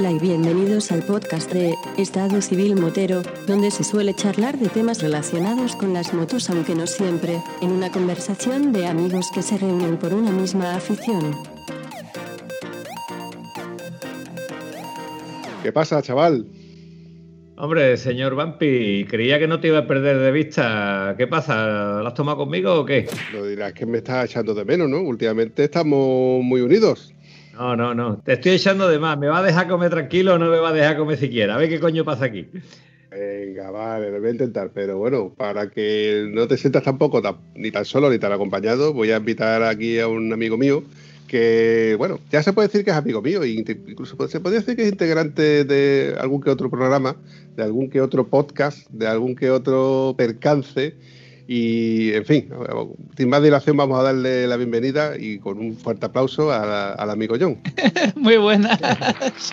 Hola y bienvenidos al podcast de Estado Civil Motero, donde se suele charlar de temas relacionados con las motos, aunque no siempre, en una conversación de amigos que se reúnen por una misma afición. ¿Qué pasa, chaval? Hombre, señor Vampi, creía que no te iba a perder de vista. ¿Qué pasa? ¿Lo has tomado conmigo o qué? Lo dirás que me estás echando de menos, ¿no? Últimamente estamos muy unidos. No, no, no. Te estoy echando de más. ¿Me va a dejar comer tranquilo o no me va a dejar comer siquiera? A ver qué coño pasa aquí. Venga, vale, lo voy a intentar. Pero bueno, para que no te sientas tampoco ni tan solo ni tan acompañado, voy a invitar aquí a un amigo mío que, bueno, ya se puede decir que es amigo mío, incluso se podría decir que es integrante de algún que otro programa, de algún que otro podcast, de algún que otro percance y, en fin, sin más dilación, vamos a darle la bienvenida y con un fuerte aplauso al amigo John. Muy buenas.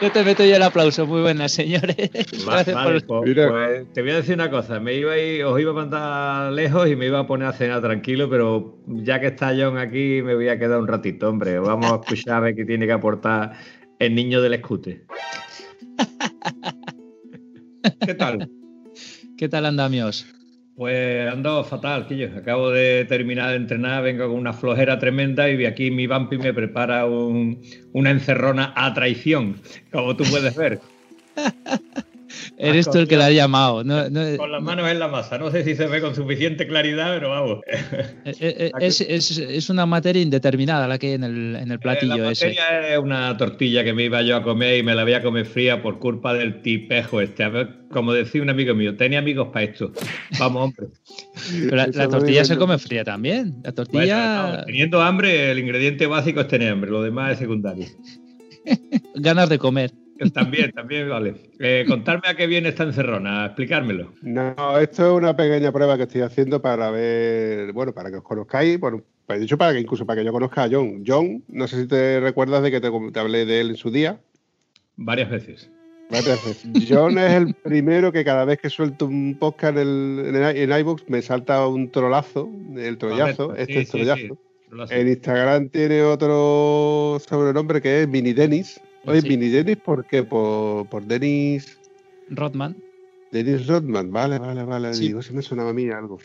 Yo te meto yo el aplauso. Muy buenas, señores. Gracias por... Pues, pues, te voy a decir una cosa. Me iba a os iba a mandar lejos y me iba a poner a cenar tranquilo, pero ya que está John aquí, me voy a quedar un ratito, hombre. Vamos a escuchar a ver qué tiene que aportar el niño del escute. ¿Qué tal? ¿Qué tal andamios? Pues ando fatal, Quillo. Acabo de terminar de entrenar, vengo con una flojera tremenda y aquí mi vampi me prepara una encerrona a traición, como tú puedes ver. Eres tú el que la ha llamado. con las manos en la masa. No sé si se ve con suficiente claridad, pero vamos. Eh, eh, eh, es, una materia indeterminada la que hay en el, en el platillo la ese. Es una tortilla que me iba yo a comer y me la voy a comer fría por culpa del tipejo este. A ver, como decía un amigo mío, tenía amigos para esto. Vamos, hombre. Pero la, tortilla se come fría también. La tortilla. teniendo hambre, el ingrediente básico es tener hambre, lo demás es secundario. Ganas de comer. También, también vale. Eh, contarme a qué viene esta encerrona, explicármelo. No, esto es una pequeña prueba que estoy haciendo para ver, bueno, para que os conozcáis, bueno, pues dicho para que incluso para que yo conozca a John. John, no sé si te recuerdas de que te, hablé de él en su día. Varias veces. Varias veces. John es el primero que cada vez que suelto un podcast en, en, iVoox me salta un trolazo, el trollazo, este es trollazo. En Instagram tiene otro sobrenombre que es Mini Dennis. Oye, Mini Dennis, ¿por qué? Por, por Dennis. Rodman. Dennis Rodman, vale, vale, vale. Digo, se me sonaba a mí algo.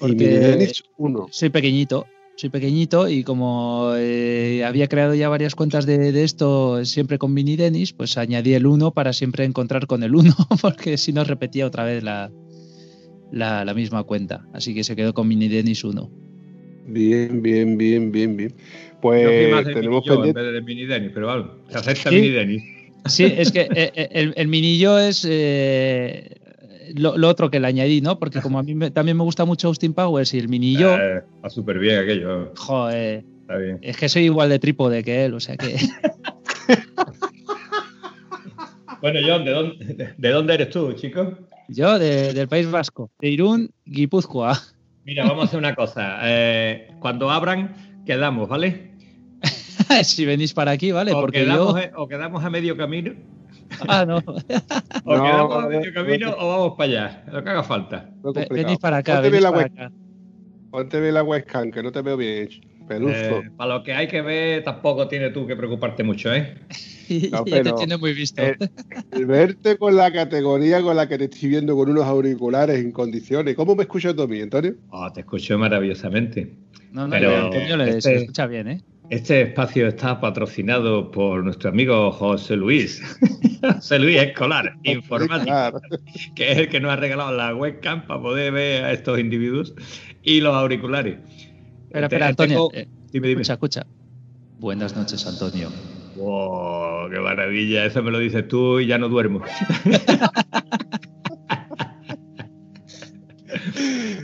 y Mini Dennis 1. Soy pequeñito, soy pequeñito y como eh, había creado ya varias cuentas de, esto siempre con Mini Dennis, pues añadí el 1 para siempre encontrar con el 1, porque si no repetía otra vez la, la, misma cuenta. Así que se quedó con Mini Dennis 1. Bien, bien, bien, bien, bien. Pues tenemos mini en vez de mini Dennis, pero vale, se acepta mini Dennis. Sí, es que eh, eh, el, el mini yo es eh, lo, otro que le añadí, ¿no? Porque como a mí también me gusta mucho Austin Powers y el mini yo. va súper bien aquello. Joder. Está bien. Es que soy igual de trípode que él, o sea que. bueno, John, ¿de dónde, ¿de dónde eres tú, chico? Yo, del País Vasco, de Irún, Guipúzcoa. Mira, vamos a hacer una cosa. cuando abran, quedamos, ¿vale? si venís para aquí, ¿vale? O, Porque quedamos, o quedamos a medio camino. Ah, no. o quedamos a medio camino o vamos para allá, lo que haga falta. Venís para acá. Ponte venís bien para acá. Ponte bien la webcam, que no te veo bien. Eh, para lo que hay que ver, tampoco tienes tú que preocuparte mucho, ¿eh? No, ya te tiene muy visto. El, verte con la categoría con la que te estoy viendo con unos auriculares en condiciones. ¿Cómo me escuchas tú a mí, Antonio? Oh, te escucho maravillosamente. No, no, pero Antonio le este, escucha bien, ¿eh? Este espacio está patrocinado por nuestro amigo José Luis, José Luis Escolar, informático, que es el que nos ha regalado la webcam para poder ver a estos individuos y los auriculares. Espera, espera, Antonio. Eh, dime, dime. Escucha, escucha. Buenas noches, Antonio. ¡Wow! ¡Qué maravilla! Eso me lo dices tú y ya no duermo.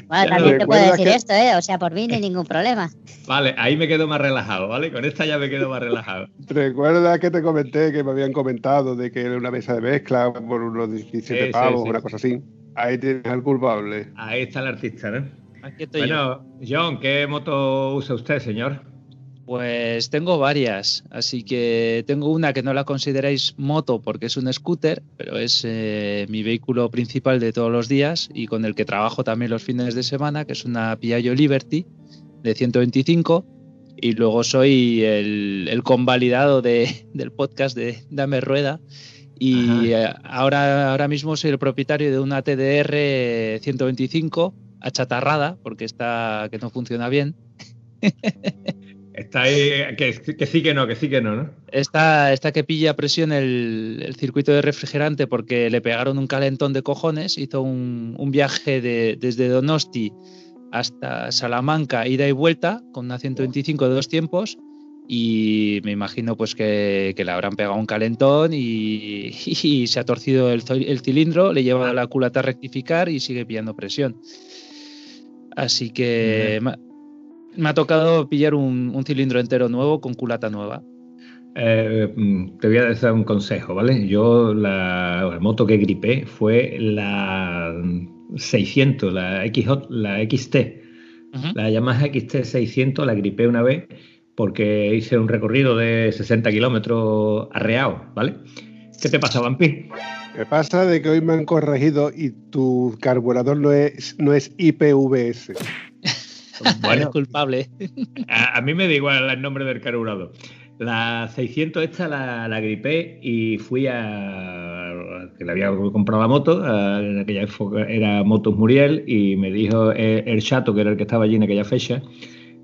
Bueno, también te puedo decir esto, ¿eh? O sea, por mí no hay ningún problema. Vale, ahí me quedo más relajado, ¿vale? Con esta ya me quedo más relajado. Recuerda que te comenté que me habían comentado de que era una mesa de mezcla por unos 17 pavos, una cosa así. Ahí tienes al culpable. Ahí está el artista, ¿no? Aquí estoy bueno, John, ¿qué moto usa usted, señor? Pues tengo varias, así que tengo una que no la consideráis moto porque es un scooter, pero es eh, mi vehículo principal de todos los días y con el que trabajo también los fines de semana, que es una Piaggio Liberty de 125 y luego soy el, convalidado del podcast de Dame Rueda. Y eh, ahora, ahora mismo soy el propietario de una TDR 125 achatarrada porque está que no funciona bien. Está ahí, que, sí que no, que sí que no, ¿no? Está, está que pilla presión el, circuito de refrigerante porque le pegaron un calentón de cojones. Hizo un, viaje de, desde Donosti hasta Salamanca, ida y vuelta, con una 125 de dos tiempos. Y me imagino pues que, le habrán pegado un calentón y, se ha torcido el, cilindro, le lleva la culata a rectificar y sigue pillando presión. Así que me ha tocado pillar un, cilindro entero nuevo con culata nueva. Eh, mm, te voy a dar un consejo, ¿vale? Yo la, moto que gripé fue la 600, la, la XT. La Yamaha XT 600 la gripé una vez porque hice un recorrido de 60 kilómetros arreado, ¿vale? ¿Qué te pasa, Vampi? Me pasa de que hoy me han corregido y tu carburador no es, no es IPVS. Bueno, es culpable. A, mí me da igual el nombre del carburador. La 600 esta la, la gripé y fui a... que le había comprado la moto, en aquella época era Motos Muriel y me dijo el, chato, que era el que estaba allí en aquella fecha,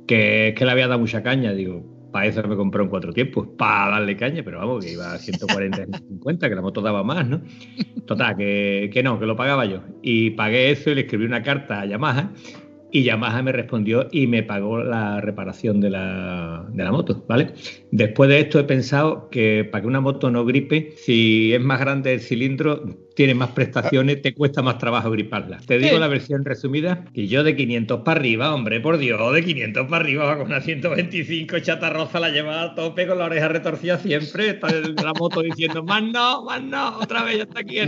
que, que le había dado mucha caña. Digo, para eso me compré un cuatro tiempos, para darle caña, pero vamos, que iba a 140, 150, que la moto daba más, ¿no? Total, que, que no, que lo pagaba yo. Y pagué eso y le escribí una carta a Yamaha y Yamaha me respondió y me pagó la reparación de la, de la, moto, ¿vale? Después de esto he pensado que para que una moto no gripe, si es más grande el cilindro, tiene más prestaciones, te cuesta más trabajo griparla. Te digo la versión resumida, que yo de 500 para arriba, hombre, por Dios, de 500 para arriba con una 125 chatarroza la llevaba a tope con la oreja retorcida siempre, está la moto diciendo, más no, más no, otra vez ya está aquí.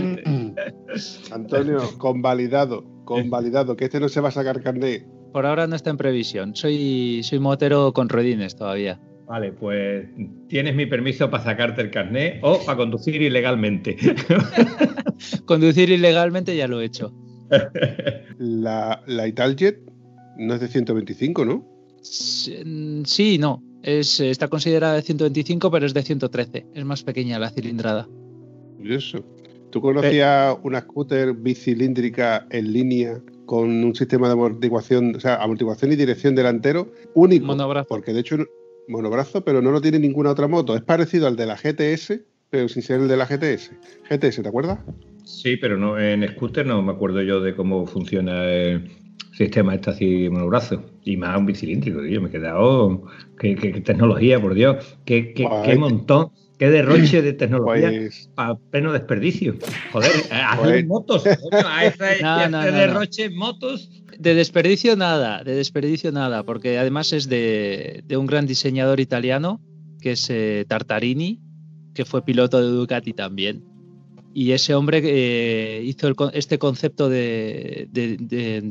Antonio, convalidado Convalidado, que este no se va a sacar carnet. Por ahora no está en previsión. Soy, soy motero con ruedines todavía. Vale, pues tienes mi permiso para sacarte el carnet o para conducir ilegalmente. conducir ilegalmente ya lo he hecho. La, la Italjet no es de 125, ¿no? Sí, no. Es, está considerada de 125, pero es de 113. Es más pequeña la cilindrada. Curioso. ¿Tú conocías una scooter bicilíndrica en línea con un sistema de amortiguación, o sea, amortiguación y dirección delantero único? Monobrazo. Porque de hecho, monobrazo, pero no lo tiene ninguna otra moto. Es parecido al de la GTS, pero sin ser el de la GTS. GTS, ¿te acuerdas? Sí, pero no en scooter no me acuerdo yo de cómo funciona el sistema este así monobrazo. Y más un bicilíndrico, tío. Me he quedado. ¿Qué, tecnología, por Dios? ¿Qué, qué montón? Qué derroche de tecnología pues... a pleno desperdicio. Joder, hacer motos. a ese, derroche motos. De desperdicio nada, de desperdicio nada, porque además es de, un gran diseñador italiano, que es eh, Tartarini, que fue piloto de Ducati también. Y ese hombre eh, hizo este concepto de,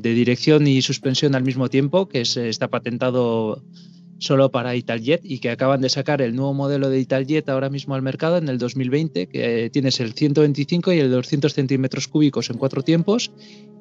dirección y suspensión al mismo tiempo, que está patentado solo para Italjet y que acaban de sacar el nuevo modelo de Italjet ahora mismo al mercado en el 2020, que tienes el 125 y el 200 centímetros cúbicos en cuatro tiempos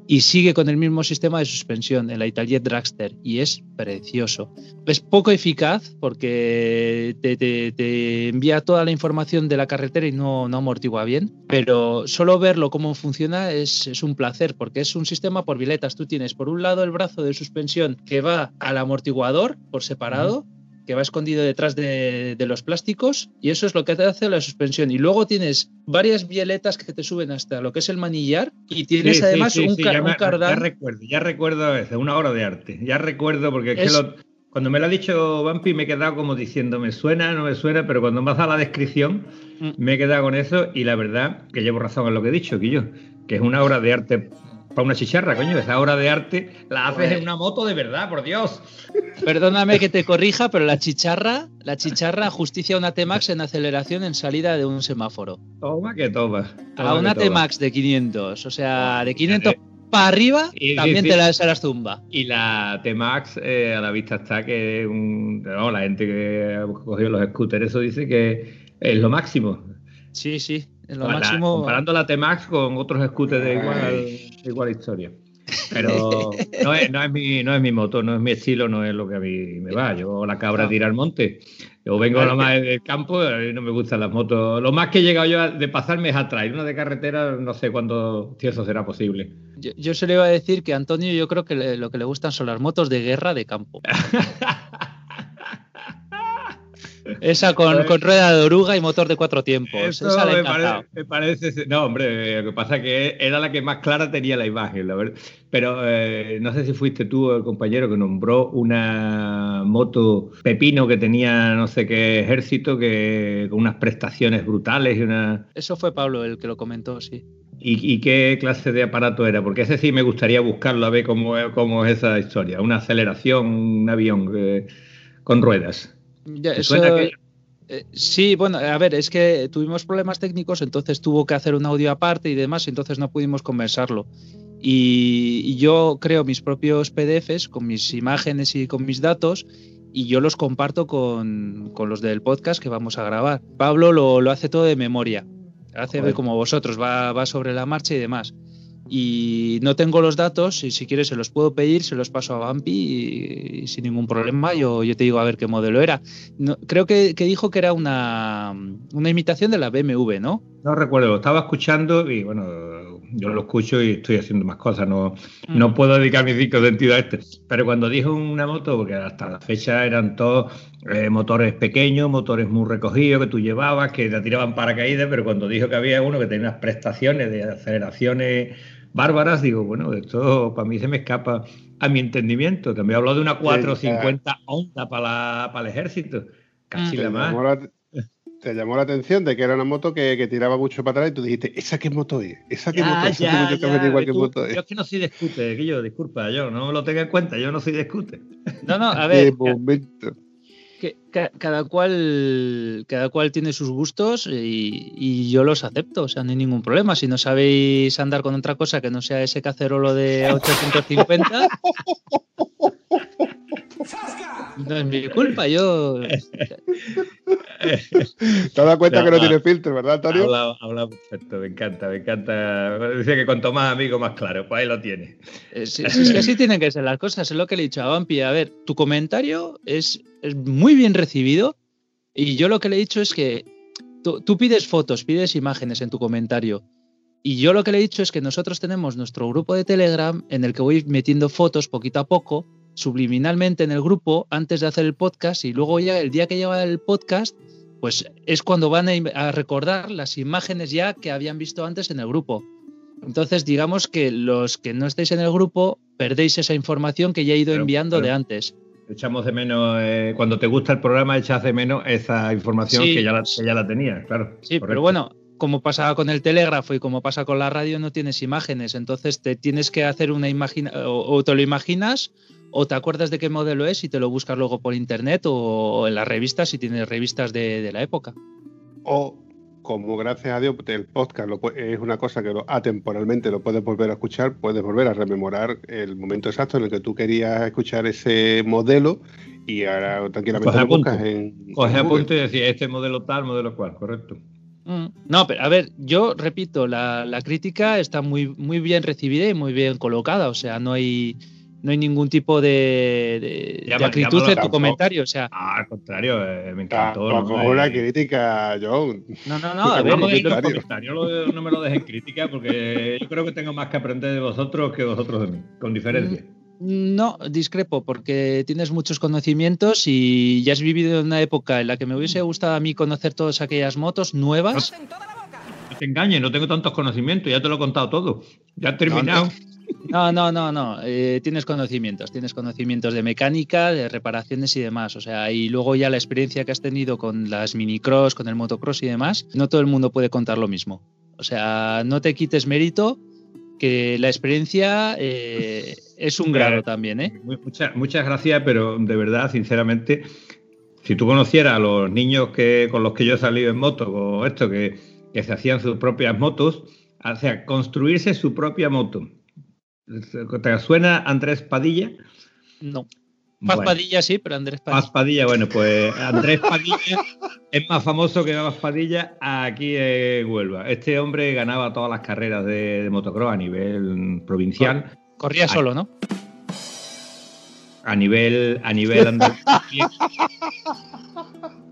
y sigue con el mismo sistema de suspensión, el Italjet Dragster, y es precioso. Es poco eficaz porque te, envía toda la información de la carretera y no, amortigua bien, pero solo verlo cómo funciona es, es, un placer porque es un sistema por biletas. Tú tienes por un lado el brazo de suspensión que va al amortiguador por separado que va escondido detrás de, los plásticos y eso es lo que te hace la suspensión. Y luego tienes varias violetas que te suben hasta lo que es el manillar y tienes además un, ya Ya recuerdo, ya recuerdo eso, una obra de arte. Ya recuerdo porque cuando me lo ha dicho Vampi me he quedado como diciendo, me suena, no me suena, pero cuando me has dado la descripción mm. me he quedado con eso y la verdad que llevo razón en lo que he dicho, yo que es una obra de arte para una chicharra, coño, esa obra de arte la haces en una moto de verdad, por Dios. Perdóname que te corrija, pero la chicharra, la chicharra justicia una T-Max en aceleración en salida de un semáforo. Toma que toma. a una T-Max de 500, o sea, de 500 para arriba, también te las, las zumba. Y la T-Max, eh, a la vista está que un, la gente que ha cogido los scooters, eso dice que es lo máximo. Sí, sí, lo máximo. comparando la T-Max con otros scooters de igual, de igual historia. Pero no es, no, es mi, no es mi moto, no es mi estilo, no es lo que a mí me va. Yo la cabra tira al monte. Yo vengo nomás del campo y no me gustan las motos. Lo más que he llegado yo de pasarme es atrás. Una de carretera, no sé cuándo, si eso será posible. Yo, yo se le iba a decir que a Antonio yo creo que lo que le gustan son las motos de guerra de campo. Esa con, rueda de oruga y motor de cuatro tiempos. Esa me, parece, No, hombre, lo que pasa es que era la que más clara tenía la imagen, la verdad. Pero eh, no sé si fuiste tú el compañero que nombró una moto pepino que tenía no sé qué ejército, que con unas prestaciones brutales y una. Eso fue Pablo el que lo comentó, sí. ¿Y, qué clase de aparato era? Porque ese sí me gustaría buscarlo a ver cómo, cómo es esa historia. Una aceleración, un avión eh, con ruedas. Eh, sí, bueno, a ver, es que tuvimos problemas técnicos, entonces tuvo que hacer un audio aparte y demás, entonces no pudimos conversarlo. Y, yo creo mis propios PDFs con mis imágenes y con mis datos y yo los comparto con, los del podcast que vamos a grabar. Pablo lo, hace todo de memoria, hace como vosotros, va, va sobre la marcha y demás y no tengo los datos y si quieres se los puedo pedir, se los paso a Bampi y, sin ningún problema yo, yo, te digo a ver qué modelo era. creo que, dijo que era una, una, imitación de la BMW, ¿no? No recuerdo, lo estaba escuchando y bueno, yo lo escucho y estoy haciendo más cosas, no, mm. no puedo dedicar mis cinco sentidos a este. Pero cuando dijo una moto, porque hasta la fecha eran todos eh, motores pequeños, motores muy recogidos que tú llevabas, que te tiraban paracaídas, pero cuando dijo que había uno que tenía unas prestaciones de aceleraciones bárbaras, digo, bueno, esto para mí se me escapa a mi entendimiento. También he hablado de una 450 Honda para, para el ejército, casi la más. te llamó la atención de que era una moto que, tiraba mucho para atrás y tú dijiste, ¿esa qué moto es? ¿Esa qué moto es? Ya, ya, igual tú, moto es? Yo es que no soy de scooter, que yo, disculpa, yo no lo tenga en cuenta, yo no soy de scooter. No, no, a ver. Cada cual cada cual tiene sus gustos y, yo los acepto, o sea, no hay ningún problema. Si no sabéis andar con otra cosa que no sea ese cacerolo de 850, no es mi culpa, yo. Te has dado cuenta que no tiene filtro, ¿verdad, Antonio? Habla, perfecto, me encanta, me encanta. Dice que cuanto más amigo, más claro, pues ahí lo tiene. Eh, es que así tienen que ser las cosas, es lo que le he dicho a Vampi. A ver, tu comentario es, muy bien recibido y yo lo que le he dicho es que tú pides fotos, pides imágenes en tu comentario. Y yo lo que le he dicho es que nosotros tenemos nuestro grupo de Telegram en el que voy metiendo fotos poquito a poco subliminalmente en el grupo antes de hacer el podcast y luego ya el día que lleva el podcast, pues es cuando van a, recordar las imágenes ya que habían visto antes en el grupo. Entonces, digamos que los que no estáis en el grupo perdéis esa información que ya he ido enviando de antes. Echamos de menos, eh, cuando te gusta el programa, echas de menos esa información que, ya la, ya la tenías, claro. Sí, pero bueno, como pasa con el telégrafo y como pasa con la radio, no tienes imágenes. Entonces te tienes que hacer una imagen, o, te lo imaginas, o te acuerdas de qué modelo es y te lo buscas luego por internet o, en las revistas si tienes revistas de, la época. O como gracias a Dios el podcast es una cosa que atemporalmente lo puedes volver a escuchar, puedes volver a rememorar el momento exacto en el que tú querías escuchar ese modelo y ahora tranquilamente lo buscas en. Coge apunte y decir este modelo tal, modelo cual, correcto. Mm. No, pero a ver, yo repito, la, crítica está muy, muy bien recibida y muy bien colocada, o sea, no hay, no hay ningún tipo de, de, acritud en tu comentario, o sea. Ah, al contrario, eh, me encantó. Tampoco no, una crítica, John. No, no, no, a ver, no, no me lo dejen crítica porque yo creo que tengo más que aprender de vosotros que vosotros de mí, con diferencia. Mm. No, discrepo, porque tienes muchos conocimientos y ya has vivido en una época en la que me hubiese gustado a mí conocer todas aquellas motos nuevas. No te engañes, no tengo tantos conocimientos, ya te lo he contado todo. Ya he terminado. No, no, no, no. Eh, tienes conocimientos, tienes conocimientos de mecánica, de reparaciones y demás. O sea, y luego ya la experiencia que has tenido con las minicross, con el motocross y demás, no todo el mundo puede contar lo mismo. O sea, no te quites mérito que la experiencia eh, es un grado también, ¿eh? Muchas, muchas gracias, pero de verdad, sinceramente, si tú conocieras a los niños que, con los que yo he salido en moto, o esto, que, se hacían sus propias motos, o sea, construirse su propia moto, ¿Te suena Andrés Padilla? No. Paz Padilla sí, pero Andrés Padilla. Paz Padilla, bueno, pues Andrés Padilla es más famoso que Paz Padilla aquí en Huelva. Este hombre ganaba todas las carreras de, motocross a nivel provincial. Corría solo, ¿no? A nivel, a nivel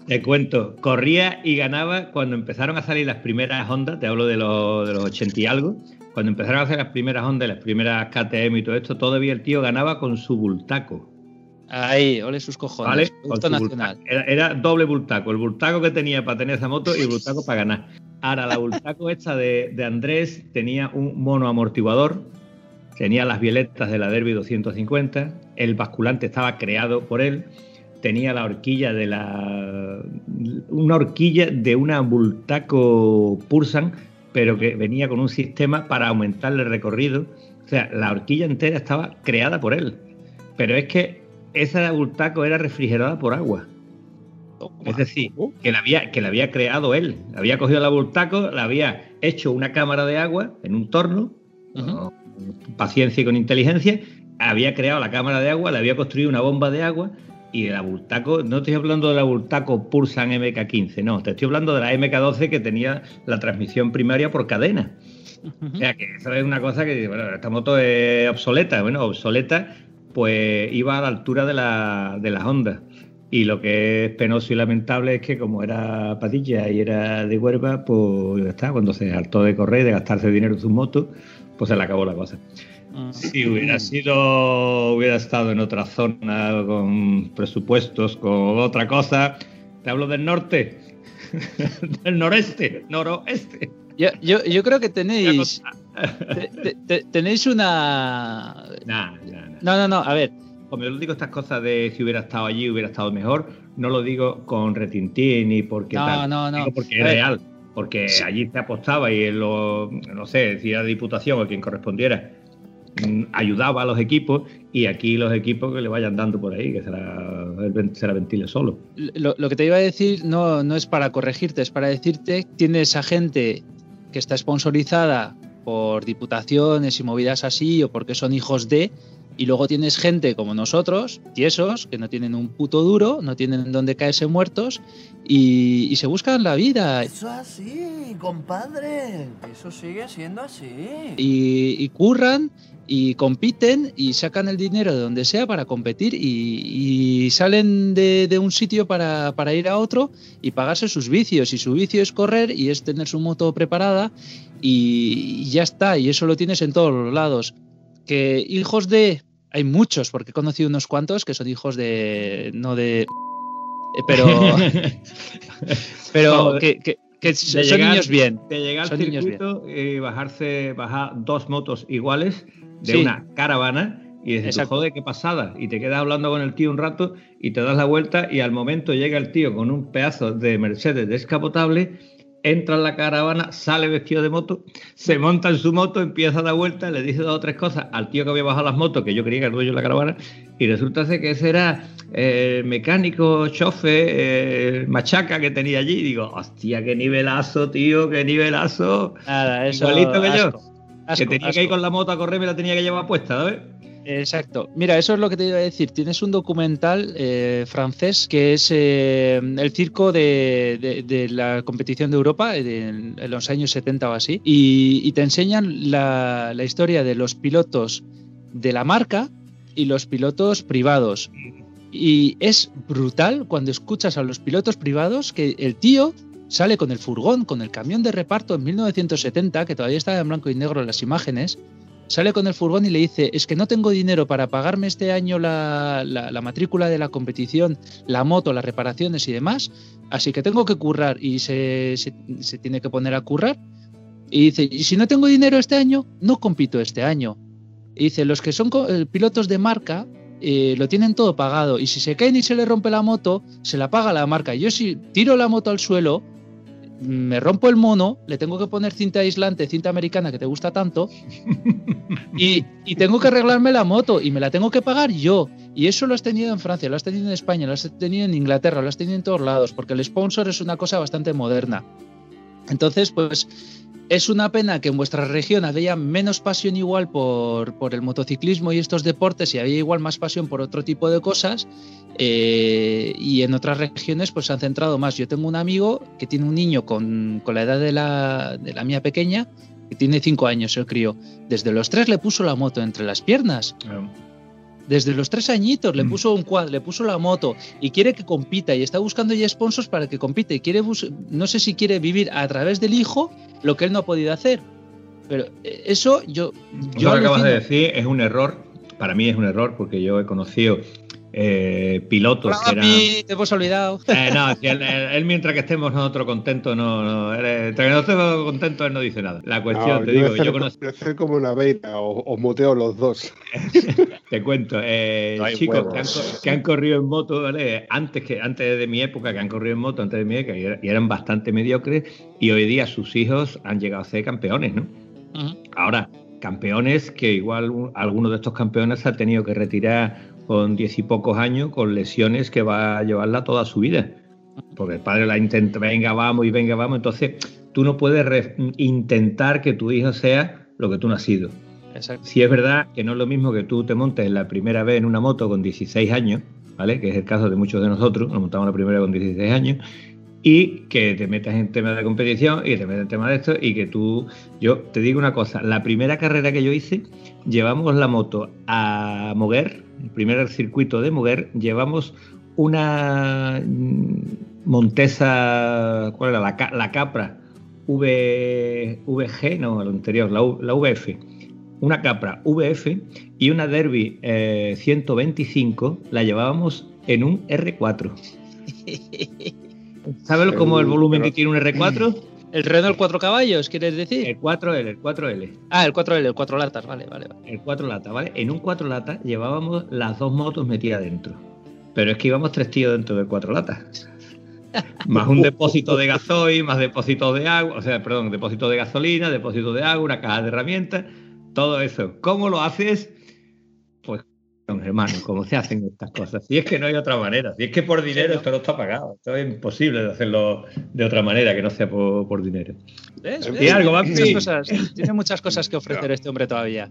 Te cuento, corría y ganaba cuando empezaron a salir las primeras ondas, te hablo de los, de los 80 y algo, cuando empezaron a hacer las primeras ondas, las primeras KTM y todo esto, todavía el tío ganaba con su bultaco. Ahí, ole sus cojones. nacional. Era, doble bultaco. El bultaco que tenía para tener esa moto y el bultaco para ganar. Ahora, la bultaco esta de, Andrés tenía un mono amortiguador, tenía las violetas de la Derby 250, el basculante estaba creado por él, tenía la horquilla de la. una horquilla de una bultaco Pursan, pero que venía con un sistema para aumentarle el recorrido. O sea, la horquilla entera estaba creada por él. Pero es que esa bultaco era refrigerada por agua. Es decir, que la, había, que la había creado él. Había cogido la bultaco, la había hecho una cámara de agua en un torno, con paciencia y con inteligencia, había creado la cámara de agua, le había construido una bomba de agua y de la bultaco, no estoy hablando de la bultaco Pulsan MK15, no, te estoy hablando de la MK12 que tenía la transmisión primaria por cadena. O sea que eso es una cosa que, bueno, esta moto es obsoleta, bueno, obsoleta pues iba a la altura de, la, de las ondas. Y lo que es penoso y lamentable es que como era patilla y era de Huerva, pues ya está, cuando se hartó de correr, de gastarse dinero en su moto, pues se le acabó la cosa. Ah. Si hubiera sido, hubiera estado en otra zona con presupuestos, con otra cosa, te hablo del norte, del noreste, noroeste. Yo, yo, yo creo que tenéis, tenéis una... no, no, no, a ver. Como yo digo estas cosas de si hubiera estado allí, hubiera estado mejor, no lo digo con retintín ni porque no, tal. No, no, porque es real. Porque allí se apostaba y lo, no sé, decía la Diputación o quien correspondiera, mm, ayudaba a los equipos y aquí los equipos que le vayan dando por ahí, que será, será ventile solo. Lo, lo, que te iba a decir no, no es para corregirte, es para decirte, tienes a gente que está sponsorizada por diputaciones y movidas así o porque son hijos de y luego tienes gente como nosotros, tiesos, que no tienen un puto duro, no tienen dónde caerse muertos y, se buscan la vida. Eso así, compadre. Eso sigue siendo así. Y, curran y compiten y sacan el dinero de donde sea para competir y, salen de, un sitio para, para, ir a otro y pagarse sus vicios. Y su vicio es correr y es tener su moto preparada y ya está. Y eso lo tienes en todos los lados que hijos de... Hay muchos, porque he conocido unos cuantos que son hijos de... no de... Eh, pero... pero que, son niños bien. De llegar al circuito y bajarse, bajar dos motos iguales de una caravana y dices, joder, qué pasada. Y te quedas hablando con el tío un rato y te das la vuelta y al momento llega el tío con un pedazo de Mercedes descapotable entra en la caravana, sale vestido de moto, se monta en su moto, empieza a dar vuelta, le dice dos o tres cosas al tío que había bajado las motos, que yo creía que era el dueño de la caravana, y resulta que ese era el mecánico, chofe, machaca que tenía allí. Y digo, hostia, qué nivelazo, tío, qué nivelazo. Nada, eso. Igualito que yo. que tenía que ir con la moto a correr, me la tenía que llevar puesta, ¿sabes? Exacto. Mira, eso es lo que te iba a decir. Tienes un documental eh, francés que es eh, el circo de, la competición de Europa en, los años 70 o así. Y, te enseñan la, historia de los pilotos de la marca y los pilotos privados. Y es brutal cuando escuchas a los pilotos privados que el tío sale con el furgón, con el camión de reparto en 1970, que todavía está en blanco y negro las imágenes sale con el furgón y le dice, es que no tengo dinero para pagarme este año la, matrícula de la competición, la moto, las reparaciones y demás, así que tengo que currar y se, tiene que poner a currar. Y dice, y si no tengo dinero este año, no compito este año. Y dice, los que son eh, pilotos de marca eh, lo tienen todo pagado y si se caen y se le rompe la moto, se la paga la marca. Yo si tiro la moto al suelo, me rompo el mono, le tengo que poner cinta aislante, cinta americana que te gusta tanto, y, tengo que arreglarme la moto y me la tengo que pagar yo. Y eso lo has tenido en Francia, lo has tenido en España, lo has tenido en Inglaterra, lo has tenido en todos lados, porque el sponsor es una cosa bastante moderna. Entonces, pues Es una pena que en vuestra región había menos pasión igual por, por el motociclismo y estos deportes y había igual más pasión por otro tipo de cosas eh, y en otras regiones pues se han centrado más. Yo tengo un amigo que tiene un niño con, con la edad de la, de la mía pequeña que tiene cinco años el crío. Desde los tres le puso la moto entre las piernas. Desde los tres añitos le Mm. puso un quad, le puso la moto y quiere que compita y está buscando ya sponsors para que compite. Quiere bus- no sé si quiere vivir a través del hijo lo que él no ha podido hacer. Pero eh, eso yo. Yo lo que acabas de decir es un error. Para mí es un error porque yo he conocido eh, pilotos Hola, que eran. te hemos olvidado. Eh, no, si él, él- él mientras que estemos nosotros contentos, no, no él, mientras que no estemos contentos, él no dice nada. La cuestión, No, te yo digo, yo conozco, hacer como una veina o, o moteo los dos. te cuento, eh, No chicos que han, que han corrido en moto, ¿vale? Antes que antes de mi época, que han corrido en moto, antes de mi época, y era- y eran bastante mediocres, y hoy día sus hijos han llegado a ser campeones, ¿no? Ahora, campeones que igual un- alguno de estos campeones ha tenido que retirar con diez y pocos años con lesiones que va a llevarla toda su vida. Porque el padre la intenta, venga, vamos y venga, vamos. Entonces, tú no puedes intentar que tu hijo sea lo que tú no has sido. Exacto. Si es verdad que no es lo mismo que tú te montes la primera vez en una moto con 16 años, ¿vale? Que es el caso de muchos de nosotros, nos montamos la primera con 16 años, y que te metas en temas de competición y que te metas en temas de esto y que tú, yo te digo una cosa, la primera carrera que yo hice, llevamos la moto a Moguer, el primer circuito de Moguer, llevamos una Montesa, ¿cuál era? La, la Capra v, VG, no, lo anterior, la, la VF. Una Capra VF y una Derby eh, 125 la llevábamos en un R4. ¿Sabes cómo el volumen que tiene un R4? ¿El Renault 4 caballos, quieres decir? El 4L, el 4L. Ah, el 4L, el 4 latas, vale, vale. vale. El 4 lata, ¿vale? En un 4 lata llevábamos las dos motos metidas dentro. Pero es que íbamos tres tíos dentro del 4 latas. Más un depósito de gasoil, más depósito de agua, o sea, perdón, depósito de gasolina, depósito de agua, una caja de herramientas, todo eso. ¿Cómo lo haces? Pues, hermano, ¿cómo se hacen estas cosas? Si es que no hay otra manera, si es que por dinero esto no está pagado, esto es imposible de hacerlo de otra manera que no sea por, por dinero. ¿Ves? Algo, Tiene Vampi. muchas cosas, tiene muchas cosas que ofrecer este hombre todavía.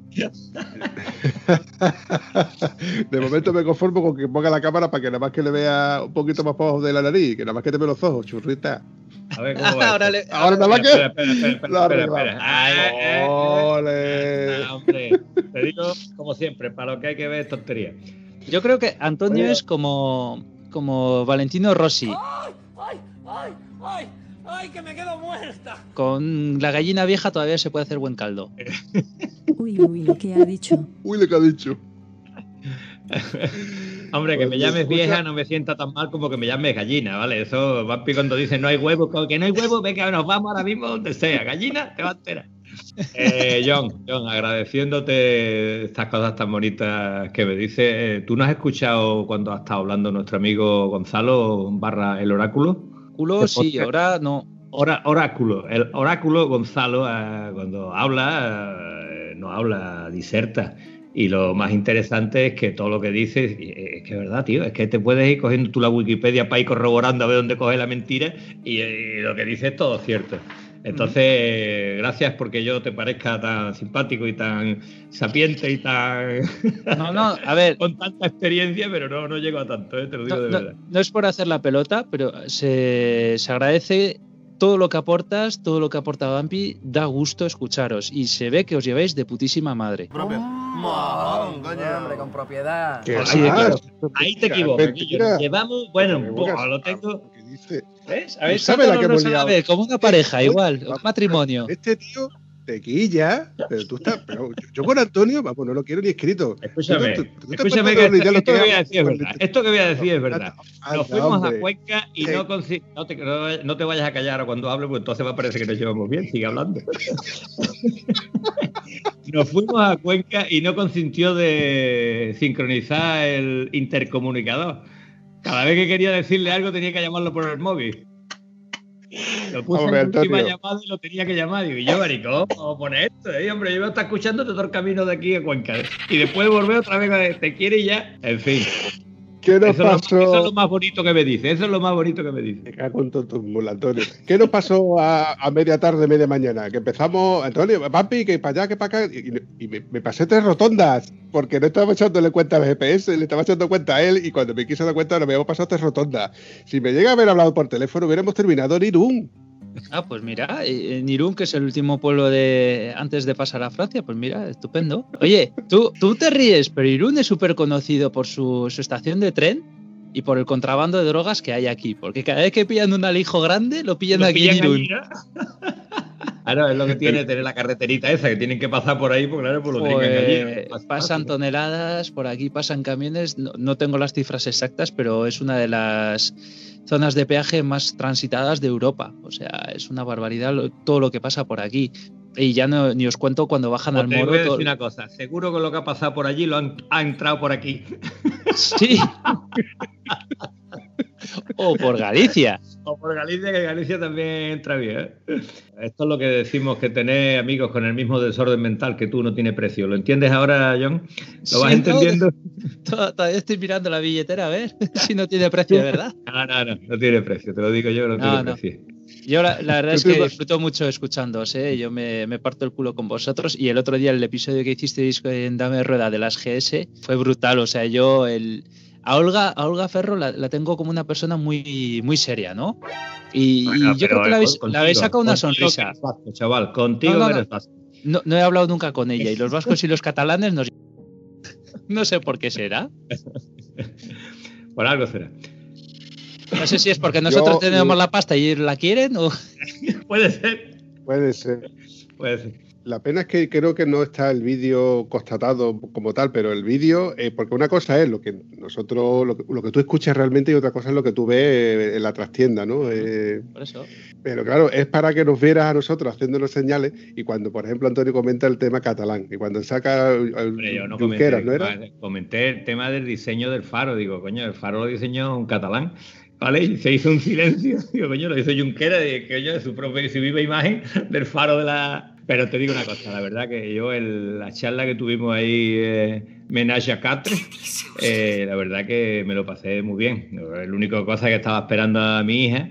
De momento me conformo con que ponga la cámara para que nada más que le vea un poquito más para abajo de la nariz, que nada más que te ve los ojos, churrita. A ver cómo va. Ahora le- Ahora nada más que. Espera, espera, espera, espera, Lo espera, arreglamos. espera. Ay, eh, eh, eh. Te digo, como siempre, para lo que hay que ver es tontería. Yo creo que Antonio Oye. es como, como Valentino Rossi. ¡Ay, ay, ay! ¡Ay, que me quedo muerta! Con la gallina vieja todavía se puede hacer buen caldo. Uy, uy, lo que ha dicho. Uy, lo que ha dicho. Hombre, que me llames escucha- vieja no me sienta tan mal como que me llames gallina, ¿vale? Eso, Vampi, cuando dice no hay huevo, como que no hay huevo, venga, nos vamos ahora mismo donde sea. Gallina, te va a enterar. Eh, John, John, agradeciéndote estas cosas tan bonitas que me dices. Eh, ¿Tú no has escuchado cuando ha estado hablando nuestro amigo Gonzalo barra el oráculo? Culo ¿Qué sí, ahora no. Ora- oráculo. El oráculo Gonzalo, eh, cuando habla, eh, no habla, diserta. Y lo más interesante es que todo lo que dice, eh, es que es verdad, tío, es que te puedes ir cogiendo tú la Wikipedia para ir corroborando a ver dónde coge la mentira y, eh, lo que dice es todo cierto. Entonces, gracias porque yo te parezca tan simpático y tan sapiente y tan No, no, a ver, con tanta experiencia, pero no, no llego a tanto, eh, te lo digo no, de no- verdad. no es por hacer la pelota, pero se, se agradece todo lo que aportas, todo lo que aporta Vampi, da gusto escucharos y se ve que os lleváis de putísima madre. Propio. Coño. Hombre, con propiedad. Ahí te equivocas. Llevamos, bueno, lo tengo. ¿Ves? ver, sabe la que hemos liado. como una pareja, Eh, igual, un matrimonio. Este tío te quilla, pero tú estás. Pero yo, yo con Antonio, vamos, no lo quiero ni escrito. Escúchame, Tú- tú- tú te escúchame que esto, esto que voy a decir es verdad. Esto que voy a decir es verdad. Nos fuimos a. Cuenca y no, consi- no, te, no, no te vayas a callar cuando hable, porque entonces va a parecer que nos llevamos bien. Sigue hablando. Nos fuimos a Cuenca y no consintió de sincronizar el intercomunicador. Cada vez que quería decirle algo tenía que llamarlo por el móvil. Lo puse Hombre, en la última Antonio. llamada y lo tenía que llamar. Digo, y yo, maricón, ¿cómo pone esto? Eh, hombre, yo a estar escuchando todo el camino de aquí a Cuenca. Y después volver otra vez a te quiere y ya. En fin. ¿Qué nos eso, pasó? Es lo, eso, es lo, más bonito que me dice. Eso es lo más bonito que me dice. Me cago en tontos Antonio. ¿Qué nos pasó a, a, media tarde, media mañana? Que empezamos, Antonio, papi, que para allá, que para acá. Y, y me, me, pasé tres rotondas porque no estaba echándole cuenta al GPS, le estaba echando cuenta a él y cuando me quiso dar cuenta nos habíamos pasado tres rotondas. Si me llega a haber hablado por teléfono, hubiéramos terminado en Irún. Ah, pues mira, en Irún, que es el último pueblo de antes de pasar a Francia, pues mira, estupendo. Oye, tú, tú te ríes, pero Irún es súper conocido por su, su, estación de tren y por el contrabando de drogas que hay aquí, porque cada vez que pillan un alijo grande, lo pillan ¿Lo aquí pillan en Irún. Claro, es lo que tiene tener la carreterita esa, que tienen que pasar por ahí, porque claro, pues lo pues, allí. Pasan toneladas, por aquí pasan camiones, no, no tengo las cifras exactas, pero es una de las zonas de peaje más transitadas de Europa. O sea, es una barbaridad lo, todo lo que pasa por aquí. Y ya no, ni os cuento cuando bajan pues al te moro. Voy a decir todo... una cosa, seguro que lo que ha pasado por allí lo han, ha entrado por aquí. Sí. o por Galicia. O por Galicia, que Galicia también entra bien. ¿eh? Esto es lo que decimos, que tener amigos con el mismo desorden mental que tú no tiene precio. ¿Lo entiendes ahora, John? ¿Lo vas entendiendo? Todavía estoy mirando la billetera a ver si no tiene precio, verdad. No, no, no, no tiene precio, te lo digo yo, no, No, tiene no. precio. Yo la, la verdad es que disfruto mucho escuchándoos, ¿eh? yo me, me parto el culo con vosotros y el otro día el episodio que hicisteis en Dame Rueda de las GS fue brutal, o sea, yo el... A Olga, a Olga Ferro la, la tengo como una persona muy, muy seria, ¿no? Y, yo creo que la habéis, contigo, la habéis sacado una sonrisa. vasco, chaval, contigo No, no, que no. eres vasco. No, no he hablado nunca con ella y los vascos y los catalanes nos... No sé por qué será. Por algo será. No sé si es porque nosotros Yo- tenemos la pasta y ellos la quieren o... Puede ser, Puede ser. puede ser. La pena es que creo que no está el vídeo constatado como tal, pero el vídeo, eh, porque una cosa es lo que nosotros, lo que, lo que tú escuchas realmente y otra cosa es lo que tú ves eh, en la trastienda, ¿no? Eh, Por eso. pero claro, es para que nos vieras a nosotros haciéndonos señales y cuando, por ejemplo, Antonio comenta el tema catalán y cuando saca yo no comenté, ¿no era? comenté el tema del diseño del faro. Digo, coño, el faro lo diseñó un catalán. ¿Vale? Y se hizo un silencio. Digo, coño, lo hizo Junquera, y coño, su propia su viva imagen del faro de la. Pero te digo una cosa, la verdad que yo, el- la charla que tuvimos ahí, eh, Menage a Quatre, eh, la verdad que me lo pasé muy bien. La única cosa que estaba esperando a mi hija,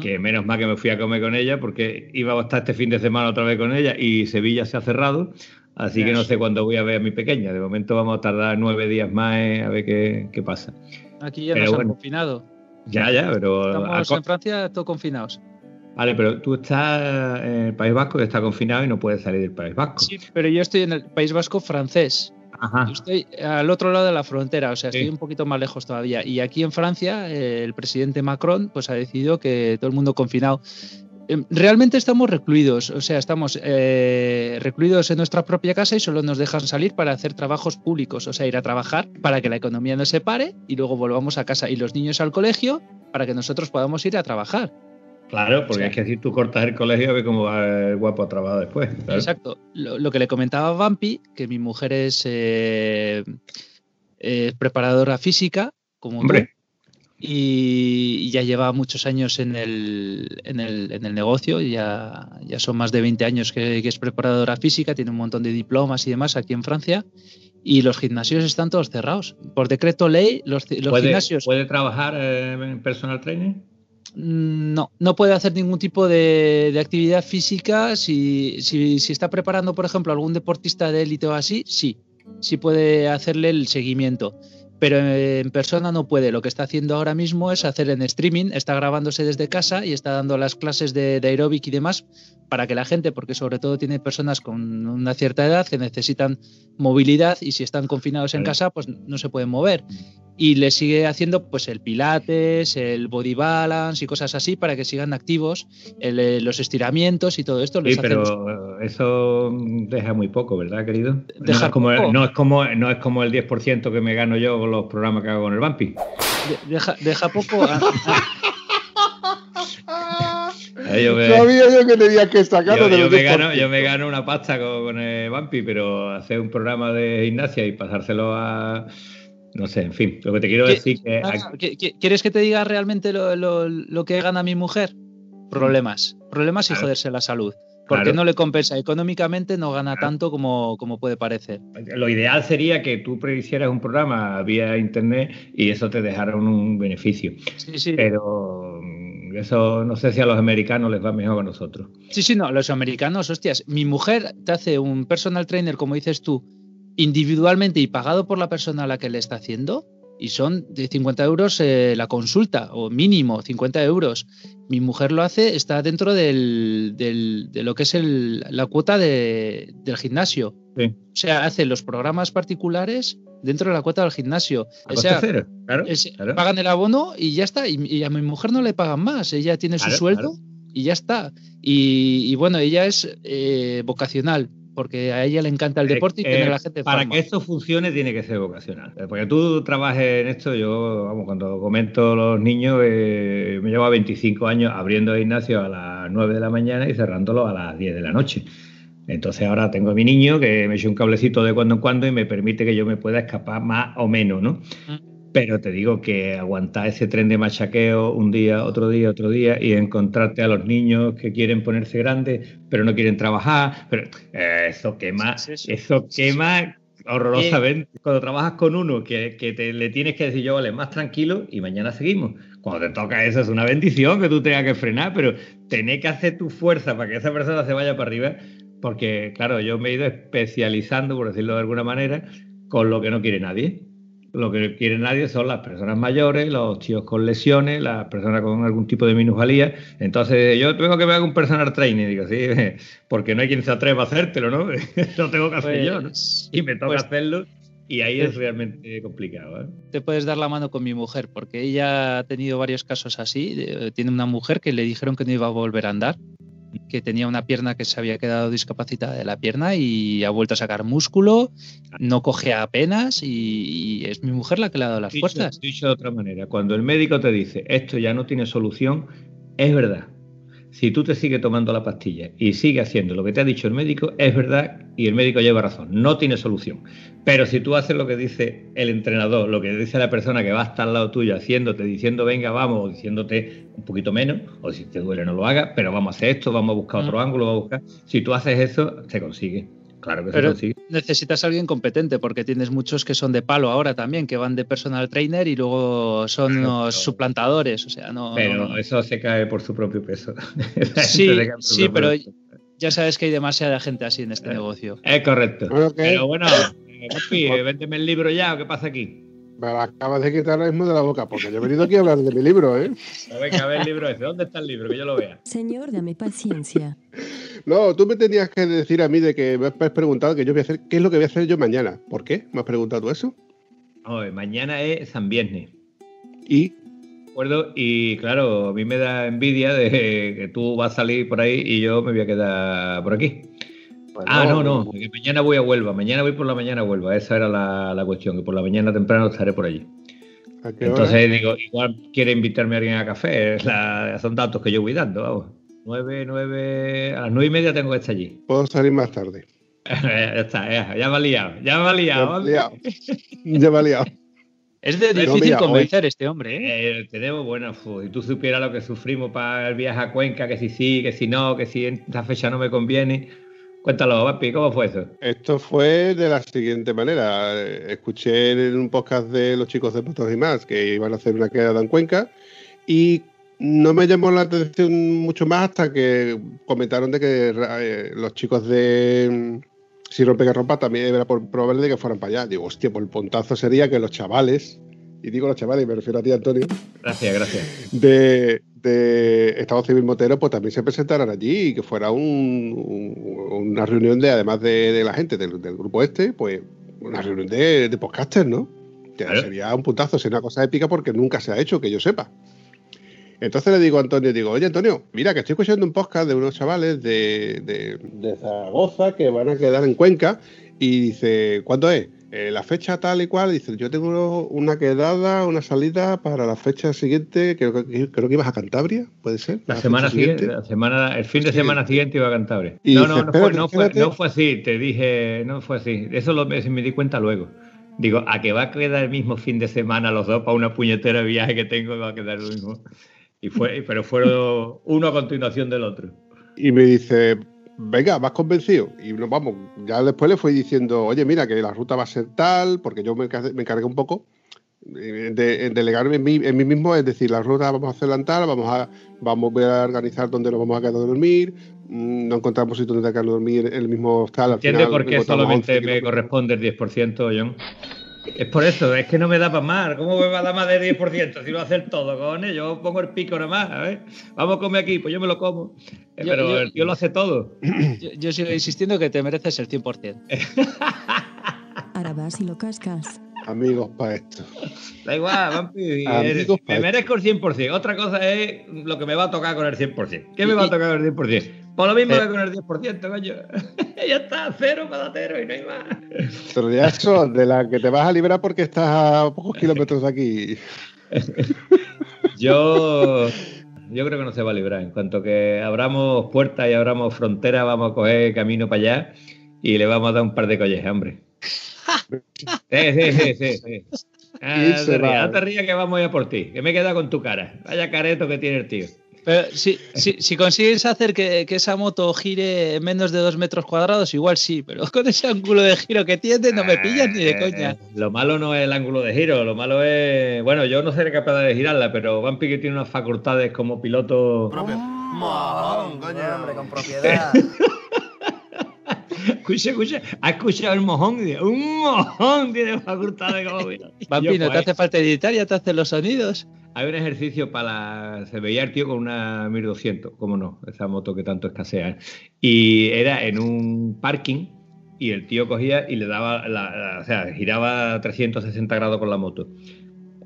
que menos mal que me fui a comer con ella porque iba a estar este fin de semana otra vez con ella y Sevilla se ha cerrado. Así que no sé cuándo voy a ver a mi pequeña. De momento vamos a tardar nueve días más eh, a ver qué, qué pasa. Aquí ya Pero nos han bueno. confinado. Ya, ya, pero. Estamos en Francia todos confinados. Vale, pero tú estás en el País Vasco, que está confinado y no puedes salir del País Vasco. Sí, pero yo estoy en el País Vasco francés. Ajá. Yo estoy al otro lado de la frontera, o sea, Sí. estoy un poquito más lejos todavía. Y aquí en Francia, eh, el presidente Macron pues ha decidido que todo el mundo confinado. Em, Realmente estamos recluidos, o sea, estamos eh, recluidos en nuestra propia casa y solo nos dejan salir para hacer trabajos públicos, o sea, ir a trabajar para que la economía no se pare y luego volvamos a casa y los niños al colegio para que nosotros podamos ir a trabajar. Claro, porque es que si tú cortas el colegio, a ver cómo va el guapo a trabajar después. ¿sabes? Exacto. Lo, lo que le comentaba a Vampi, que mi mujer es eh, eh, preparadora física, como tú, Hombre, y ya lleva muchos años en el, en el, en el negocio, ya, ya son más de 20 años que, que es preparadora física, tiene un montón de diplomas y demás aquí en Francia, y los gimnasios están todos cerrados. Por decreto ley, los, los ¿puede, gimnasios ¿puede trabajar eh, en personal trainer? No, no puede hacer ningún tipo de, actividad física. Si, si, si está preparando, por ejemplo, algún deportista de élite o así, sí, sí puede hacerle el seguimiento. Pero en persona no puede. Lo que está haciendo ahora mismo es hacer en streaming, está grabándose desde casa y está dando las clases de, de aeróbic y demás para que la gente, porque sobre todo tiene personas con una cierta edad que necesitan movilidad y si están confinados en casa, pues no se pueden mover y le sigue haciendo pues el pilates, el body balance y cosas así para que sigan activos, el, eh, los estiramientos y todo esto. Sí, pero eso deja muy poco, ¿verdad, querido? No es, como, no, es como, no es como el 10% que me gano yo con los programas que hago con el Vampi. de- deja, deja poco. a- yo me- Sabía yo que tenía que sacarlo yo, de yo los me 10%. gano, yo me gano una pasta con, con el Vampi, pero hacer un programa de gimnasia y pasárselo a. No sé, en fin. Lo que te quiero ¿Qué- decir que. Ah, ¿qui- qui- ¿Quieres que te diga realmente lo, lo- lo que gana mi mujer? Problemas. Problemas y joderse la salud. Porque no le compensa. Económicamente no gana tanto como, como puede parecer. Lo ideal sería que tú prehicieras un programa vía internet y eso te dejara un, beneficio. Sí, sí. Pero mm, eso no sé si a los americanos les va mejor que a nosotros. Sí, sí, no, los americanos, hostias, mi mujer te hace un personal trainer, como dices tú, individualmente y pagado por la persona a la que le está haciendo y son de 50 euros eh, la consulta, o mínimo 50 euros. Mi mujer lo hace, está dentro del, de lo que es el, la cuota de, del gimnasio. O sea, hace los programas particulares dentro de la cuota del gimnasio. O sea, pagan el abono y ya está. Y, a mi mujer no le pagan más, ella tiene su sueldo y ya está. Y, bueno, ella es eh, vocacional porque a ella le encanta el eh, deporte y eh, la gente Para que esto funcione tiene que ser vocacional. Porque tú trabajes en esto, yo, vamos, cuando comento los niños, eh, me llevo a 25 años abriendo el gimnasio a las 9 de la mañana y cerrándolo a las 10 de la noche. Entonces ahora tengo a mi niño que me echa un cablecito de cuando en cuando y me permite que yo me pueda escapar más o menos, ¿no? Mm. Pero te digo que aguantar ese tren de machaqueo un día, otro día, otro día y encontrarte a los niños que quieren ponerse grandes pero no quieren trabajar, pero eh, eso quema, eso quema horrorosamente. Cuando trabajas con uno que, que te, le tienes que decir yo, vale, más tranquilo y mañana seguimos. Cuando te toca eso es una bendición que tú tengas que frenar, pero tenés que hacer tu fuerza para que esa persona se vaya para arriba, porque claro, yo me he ido especializando, por decirlo de alguna manera, con lo que no quiere nadie lo que quiere nadie son las personas mayores, los tíos con lesiones, las personas con algún tipo de minusvalía. Entonces, yo tengo que ver un personal training, digo, sí, porque no hay quien se atreva a hacértelo, ¿no? lo tengo que hacer yo, ¿no? Pues, y me toca pues hacerlo. Y ahí es realmente complicado. ¿eh? Te puedes dar la mano con mi mujer, porque ella ha tenido varios casos así. Tiene una mujer que le dijeron que no iba a volver a andar que tenía una pierna que se había quedado discapacitada de la pierna y ha vuelto a sacar músculo, no coge apenas y, es mi mujer la que le ha dado las fuerzas. Dicho de otra manera, cuando el médico te dice esto ya no tiene solución, es verdad si tú te sigues tomando la pastilla y sigues haciendo lo que te ha dicho el médico, es verdad y el médico lleva razón, no tiene solución. Pero si tú haces lo que dice el entrenador, lo que dice la persona que va a estar al lado tuyo haciéndote, diciendo venga, vamos, o diciéndote un poquito menos, o si te duele no lo hagas, pero vamos a hacer esto, vamos a buscar otro mm. ángulo, vamos a buscar. Si tú haces eso, se consigue. Claro que Pero sí. necesitas a alguien competente porque tienes muchos que son de palo ahora también, que van de personal trainer y luego son los suplantadores. O sea, no. Pero eso se cae por su propio peso. sí, sí, pero ya sabes que hay demasiada gente así en este eh, negocio. Es correcto. Pero bueno, Papi, véndeme el libro ya, ¿o qué pasa aquí? Me lo acabas de quitar ahora mismo de la boca, porque yo he venido aquí a hablar de mi libro, ¿eh? a ver el libro ese. ¿Dónde está el libro? Que yo lo vea. Señor, dame paciencia. No, tú me tenías que decir a mí de que me has preguntado que yo voy a hacer, ¿qué es lo que voy a hacer yo mañana? ¿Por qué? ¿Me has preguntado eso? mañana es San Viernes. ¿Y? acuerdo y claro, a mí me da envidia de que tú vas a salir por ahí y yo me voy a quedar por aquí. Ah, no, no, que mañana voy a Huelva, mañana voy por la mañana a Huelva, esa era la, cuestión, que por la mañana temprano estaré por allí. Entonces digo, igual quiere invitarme a alguien a café, son datos que yo voy dando, vamos. 9, 9, a las nueve y media tengo que estar allí. Puedo salir más tarde. ya está, ya, ya me ha liado, ya me ha liado. Ya me ha liado. Es de difícil convencer este hombre. ¿eh? ¿eh? tenemos, bueno, si tú supieras lo que sufrimos para el viaje a Cuenca, que si sí, que si no, que si en esta fecha no me conviene. Cuéntalo, papi, ¿cómo fue eso? Esto fue de la siguiente manera. Escuché en un podcast de los chicos de Motos y más que iban a hacer una quedada en Cuenca y no me llamó la atención mucho más hasta que comentaron de que eh, los chicos de mm, Si rompe que rompa también era por probable de que fueran para allá. Digo, hostia, pues el pontazo sería que los chavales, y digo los chavales, y me refiero a ti, Antonio. Gracias, gracias. De, Estado Civil Motero, pues también se presentaran allí y que fuera una reunión de, además de, la gente del, grupo este, pues una reunión de, de podcasters, ¿no? Sería un puntazo, sería una cosa épica porque nunca se ha hecho, que yo sepa. Entonces le digo a Antonio, digo, oye Antonio, mira que estoy escuchando un podcast de unos chavales de, de, Zaragoza que van a quedar en Cuenca y dice, ¿cuándo es? Eh, la fecha tal y cual, dice, yo tengo una quedada, una salida para la fecha siguiente, creo que, creo que ibas a Cantabria, ¿puede ser? La, semana siguiente, la semana, el fin de semana siguiente iba a Cantabria. no, no, no, fue, no, fue, no, fue, así, te dije, no fue así, eso lo, me, me di cuenta luego. Digo, a que va a quedar el mismo fin de semana los dos para una puñetera viaje que tengo, va a quedar lo mismo. Y fue, pero fueron uno a continuación del otro. Y me dice, venga, más convencido. Y vamos, ya después le fui diciendo, oye, mira, que la ruta va a ser tal, porque yo me, me encargué un poco eh, de, delegarme en mí, en mí, mismo, es decir, la ruta vamos a hacerla en tal, vamos a, vamos a organizar dónde nos vamos a quedar a dormir, mm, no encontramos sitio donde quedar a dormir en el mismo hostal. ¿Entiendes por qué solamente me corresponde el 10%, John? Es por eso, es que no me da para más. ¿Cómo me va a dar más del 10% si lo hacer todo, con Yo pongo el pico nada más, ver Vamos a comer aquí, pues yo me lo como. Eh, pero el tío lo hace todo. Yo, sigo insistiendo que te mereces el 100%. Ahora vas y lo cascas. Amigos para esto. Da igual, vampi. me merezco el 100%. Otra cosa es lo que me va a tocar con el 100%. ¿Qué me va a tocar con el 10%? Por lo mismo eh. que con el 10%, coño. ya está, cero patatero y no hay más. Pero ya eso, de la que te vas a librar porque estás a pocos kilómetros de aquí. yo, yo creo que no se va a librar. En cuanto que abramos puertas y abramos fronteras, vamos a coger camino para allá y le vamos a dar un par de collejas, hombre. Sí, sí, sí, sí. Ah, te rías, que vamos a por ti, que me queda con tu cara. Vaya careto que tiene el tío. Pero si, si, consigues hacer que, esa moto gire menos de dos metros cuadrados, igual sí, pero con ese ángulo de giro que tiene no me pillas ni de eh, coña. Lo malo no es el ángulo de giro, lo malo es. Bueno, yo no seré capaz de girarla, pero Vampi que tiene unas facultades como piloto. Propio. coño, hombre, con propiedad. Escucha, escucha, ha escuchado el mojón, un mojón tiene facultades como piloto. Vampi, no te hace falta editar, ya te hace los sonidos hay un ejercicio para. Se veía el tío con una 1200, cómo no, esa moto que tanto escasea. ¿eh? Y era en un parking y el tío cogía y le daba. La, o sea, giraba 360 grados con la moto.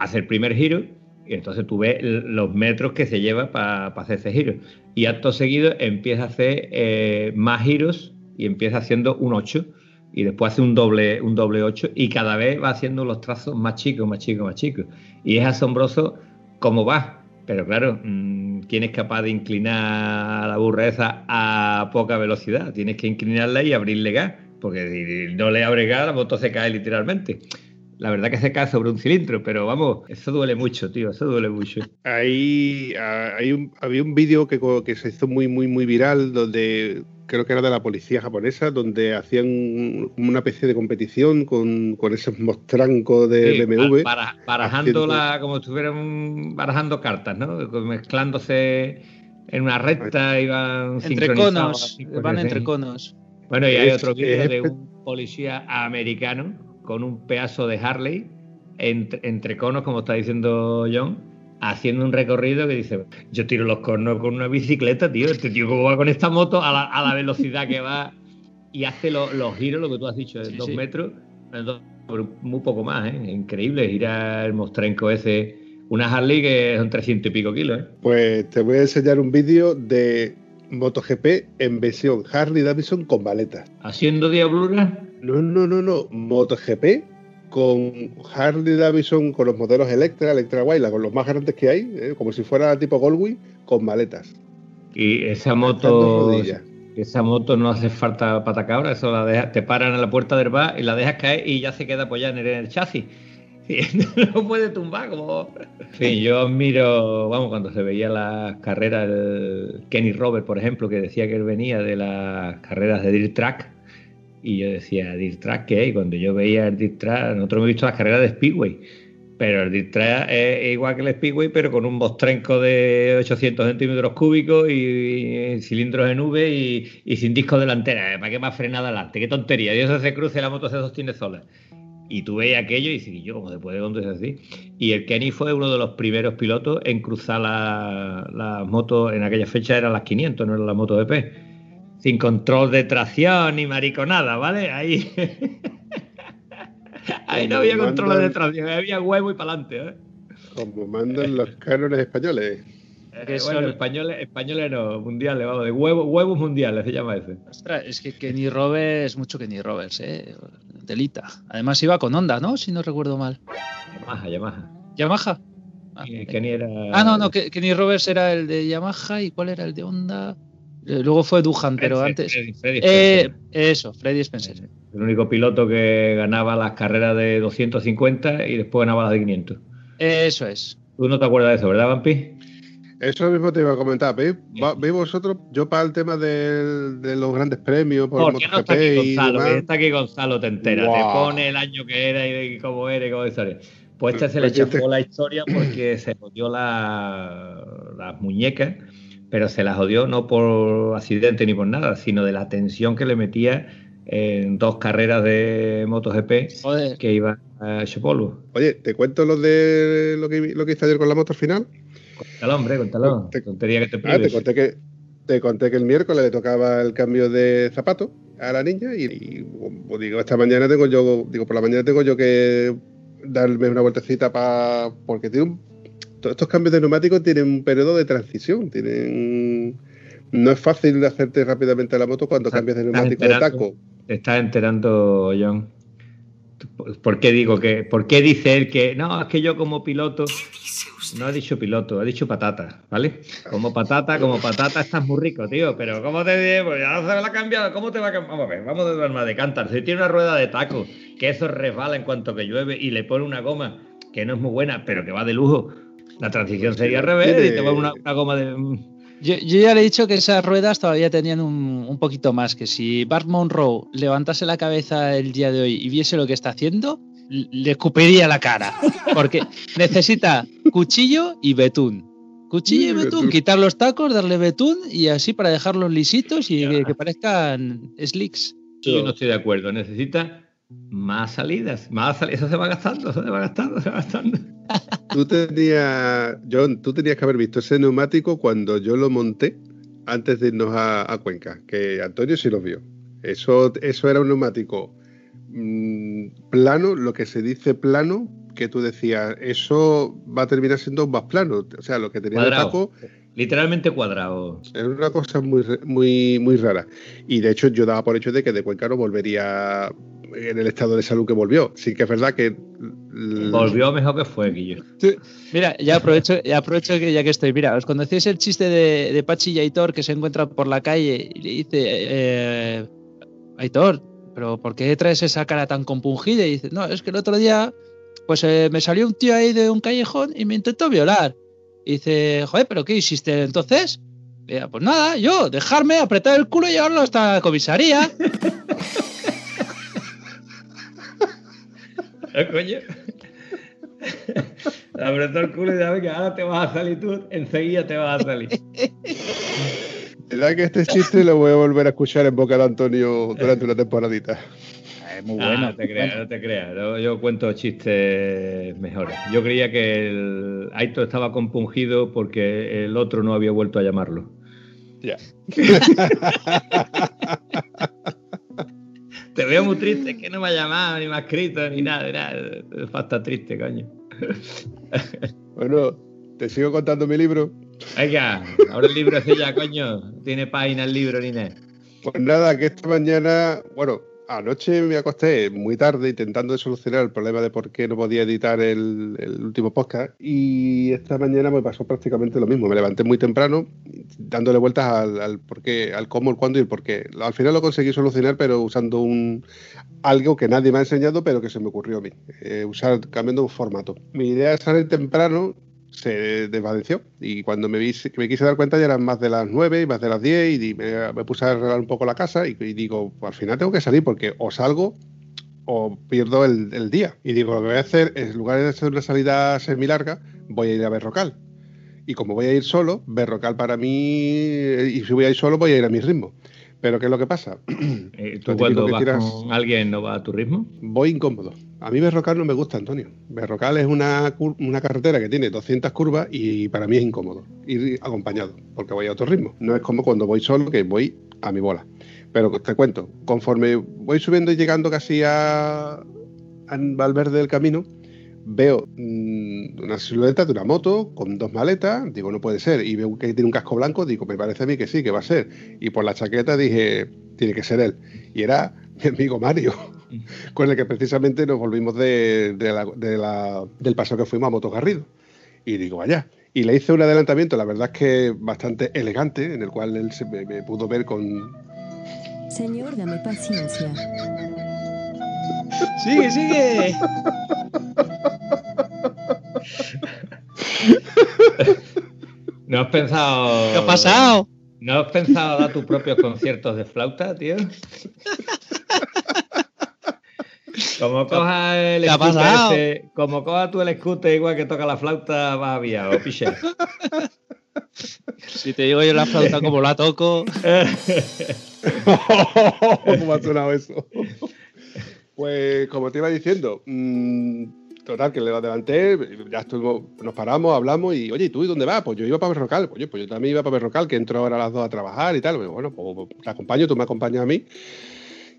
Hace el primer giro y entonces tú ves los metros que se lleva para hacer ese giro. Y acto seguido empieza a hacer eh, más giros y empieza haciendo un 8 y después hace un doble, un doble 8 y cada vez va haciendo los trazos más chicos, más chicos, más chicos. Y es asombroso cómo va. Pero claro, mm, ¿quién es capaz de inclinar la burreza a poca velocidad? Tienes que inclinarla y abrirle gas, porque si no le abre gas, la moto se cae literalmente. La verdad que se cae sobre un cilindro, pero vamos, eso duele mucho, tío, eso duele mucho. Ahí hay había un vídeo que, que se hizo muy, muy, muy viral donde creo que era de la policía japonesa, donde hacían una especie de competición con, esos mostrancos de BMW. Para, barajando como si estuvieran barajando cartas, ¿no? Mezclándose en una recta, iban entre conos, van entre conos. Bueno, y hay otro vídeo de un policía americano con un pedazo de Harley entre, entre conos, como está diciendo John, haciendo un recorrido que dice, yo tiro los cornos con una bicicleta, tío, este tío cómo va con esta moto a la, velocidad que va y hace los giros, lo que tú has dicho, de dos metros, muy poco más, ¿eh? Increíble, girar el Mostrenco ese, una Harley que son 300 y pico kilos, ¿eh? Pues te voy a enseñar un vídeo de MotoGP en versión Harley Davidson con maletas. ¿Haciendo diablura? No, no, no, no, MotoGP con Harley Davidson, con los modelos Electra, Electra Wayla, con los más grandes que hay, ¿eh? como si fuera tipo Goldwing, con maletas. Y esa moto, esa moto no hace falta patacabra, eso la deja, te paran en la puerta del bar y la dejas caer y ya se queda apoyada en el, chasis. no puede tumbar como. Sí, yo admiro, vamos, cuando se veía las carreras, el Kenny Robert, por ejemplo, que decía que él venía de las carreras de Dirt Track y yo decía, ¿Dirt Track qué? Y cuando yo veía el Dirt Track, nosotros hemos visto las carreras de Speedway, pero el Dirt Track es igual que el Speedway, pero con un mostrenco de 800 centímetros cúbicos y, cilindros en V y, sin disco delantera. ¿Para qué más frenada adelante? ¡Qué tontería! Eso se cruce la moto se sostiene sola. Y tú veías aquello y dices, yo, ¿cómo se puede conducir así? Y el Kenny fue uno de los primeros pilotos en cruzar las la motos, en aquella fecha eran las 500, no era la moto de P sin control de tracción ni mariconada, ¿vale? Ahí. Ahí no había control de tracción, había huevo y para adelante, ¿eh? Como mandan los cánones españoles. Eh, bueno, españoles, españoles no, mundiales, vamos, de huevo, huevos mundiales se llama ese. Ostras, es que Kenny Roberts mucho Kenny Roberts, ¿eh? Delita. Además iba con Honda, ¿no? Si no recuerdo mal. Yamaha, Yamaha. ¿Yamaha? Ah, Kenny era... ah no, no, Kenny Roberts era el de Yamaha y ¿cuál era el de Honda? Eh, luego fue Duhan, pero antes. Eh, eso, Freddy Spencer. El único piloto que ganaba las carreras de 250 y después ganaba las de 500. Eso es. Tú no te acuerdas de eso, ¿verdad, Vampi? Eso mismo te iba a comentar. ¿Veis, ¿veis vosotros? Yo para el tema del- de, los grandes premios, por ¿Por qué no está aquí Gonzalo? demás, Que está aquí Gonzalo, te entera. Te pone el año que era y cómo era y cómo historia. Pues este se le yo te- chafó la historia porque se jodió la- las muñecas, pero se las jodió no por accidente ni por nada, sino de la tensión que le metía en dos carreras de MotoGP Joder. que iba a hecho polvo. Oye, ¿te cuento lo de lo que, lo que hice ayer con la moto al final? Cuéntalo, hombre, cuéntalo. Te- Tontería que te Ah, te conté que te conté que el miércoles le tocaba el cambio de zapato a la niña y, y, pues, digo esta mañana tengo yo digo por la mañana tengo yo que darme una vueltecita para porque tiene un- todos estos cambios de neumáticos tienen un periodo de transición tienen no es fácil de hacerte rápidamente la moto cuando cambias de neumático de taco Te estás enterando, John. ¿Por- ¿Por qué digo que, por qué dice él que no, es que yo como piloto, no ha dicho piloto, ha dicho patata, ¿vale? Como patata, como patata estás muy rico, tío, pero ¿cómo te digo? Pues ya se me la ha cambiado, ¿cómo te va a cambiar? Vamos a ver, vamos de duerma de cantar. Si tiene una rueda de taco, que eso resbala en cuanto que llueve y le pone una goma que no es muy buena, pero que va de lujo, la transición sería al revés y te pone una, una goma de... Yo, yo ya le he dicho que esas ruedas todavía tenían un, un poquito más, que si Bart Monroe levantase la cabeza el día de hoy y viese lo que está haciendo, le escupiría la cara. Porque necesita cuchillo y betún. Cuchillo y betún, betún. quitar los tacos, darle betún y así para dejarlos lisitos y que, que parezcan slicks. Yo no estoy de acuerdo. Necesita más salidas. Más salidas. Eso se va gastando, eso se va gastando, se va gastando. tú tenías John tú tenías que haber visto ese neumático cuando yo lo monté antes de irnos a, a Cuenca que Antonio sí lo vio eso eso era un neumático mm, plano lo que se dice plano que tú decías eso va a terminar siendo más plano o sea lo que tenía el taco Literalmente cuadrado. era una cosa muy re- muy muy rara y de hecho yo daba por hecho de que de Cuenca no volvería en el estado de salud que volvió sí que es verdad que Volvió mejor que fue, Guillo. Mira, ya aprovecho, ya aprovecho que ya que estoy. Mira, ¿os conocéis el chiste de, de Pachi y Aitor que se encuentra por la calle y le dice, eh, Aitor, ¿pero por qué traes esa cara tan compungida? Y dice, no, es que el otro día pues eh, me salió un tío ahí de un callejón y me intentó violar. Y dice, joder, ¿pero qué hiciste entonces? Y dice, pues nada, yo, dejarme, apretar el culo y llevarlo hasta la comisaría. ¿Eh, coño? Apretó el culo y dice, venga, ahora te vas a salir tú, enseguida te vas a salir. verdad que este chiste lo voy a volver a escuchar en boca de Antonio durante una temporadita. Muy Ah, bueno. no te creas, no te creas. Yo, yo cuento chistes mejores. Yo creía que el Aito estaba compungido porque el otro no había vuelto a llamarlo. Ya. Te veo muy triste, que no me ha llamado, ni me ha escrito, ni nada, nada. Falta triste, coño. Bueno, te sigo contando mi libro. Venga, ahora el libro ese ya, coño. Tiene página el libro ni nada. Pues nada, que esta mañana, bueno, anoche me acosté muy tarde intentando solucionar el problema de por qué no podía editar el, último podcast y esta mañana me pasó prácticamente lo mismo. Me levanté muy temprano dándole vueltas al, por qué, al cómo, el cuándo y el por qué. Al final lo conseguí solucionar, pero usando un algo que nadie me ha enseñado, pero que se me ocurrió a mí. Eh, cambiando un formato. Mi idea es salir temprano se desvaneció y cuando me, vi, me quise dar cuenta ya eran más de las 9 y más de las 10 y me, me puse a arreglar un poco la casa y, y digo, al final tengo que salir porque o salgo o pierdo el, el, día. Y digo, lo que voy a hacer es, en lugar de hacer una salida semi larga, voy a ir a Berrocal. Y como voy a ir solo, Berrocal para mí, y si voy a ir solo, voy a ir a mi ritmo. Pero ¿qué es lo que pasa? Eh, ¿Tú cuando vas tiras... con alguien no vas a tu ritmo? Voy incómodo. A mí Berrocal no me gusta, Antonio. Berrocal es una, una carretera que tiene 200 curvas y para mí es incómodo ir acompañado, porque voy a otro ritmo. No es como cuando voy solo, que voy a mi bola. Pero te cuento, conforme voy subiendo y llegando casi a, a Valverde del Camino, veo mmm, una silueta de una moto con dos maletas, digo, no puede ser, y veo que tiene un casco blanco, digo, me parece a mí que sí, que va a ser. Y por la chaqueta dije, tiene que ser él. Y era mi amigo Mario, con el que precisamente nos volvimos de, de la, de la, del paso que fuimos a Motogarrido. Y digo, vaya. Y le hice un adelantamiento, la verdad es que bastante elegante, en el cual él se me, me pudo ver con... Señor, dame paciencia. Sigue, sigue. ¿No has pensado. ¿Qué ha pasado? ¿No has pensado dar tus propios conciertos de flauta, tío? Como coja el ese- como coja tú el scooter igual que toca la flauta, vas a viar, o piche. Si te digo yo la flauta como la toco. ¿Cómo ha sonado eso? Pues como te iba diciendo, mm, total, que le adelanté, ya estuvimos, nos paramos, hablamos y, oye, ¿y tú y dónde vas? Pues yo iba para Berrocal, oye, pues yo también iba para Berrocal, que entro ahora a las dos a trabajar y tal. Pues, bueno, pues te acompaño, tú me acompañas a mí.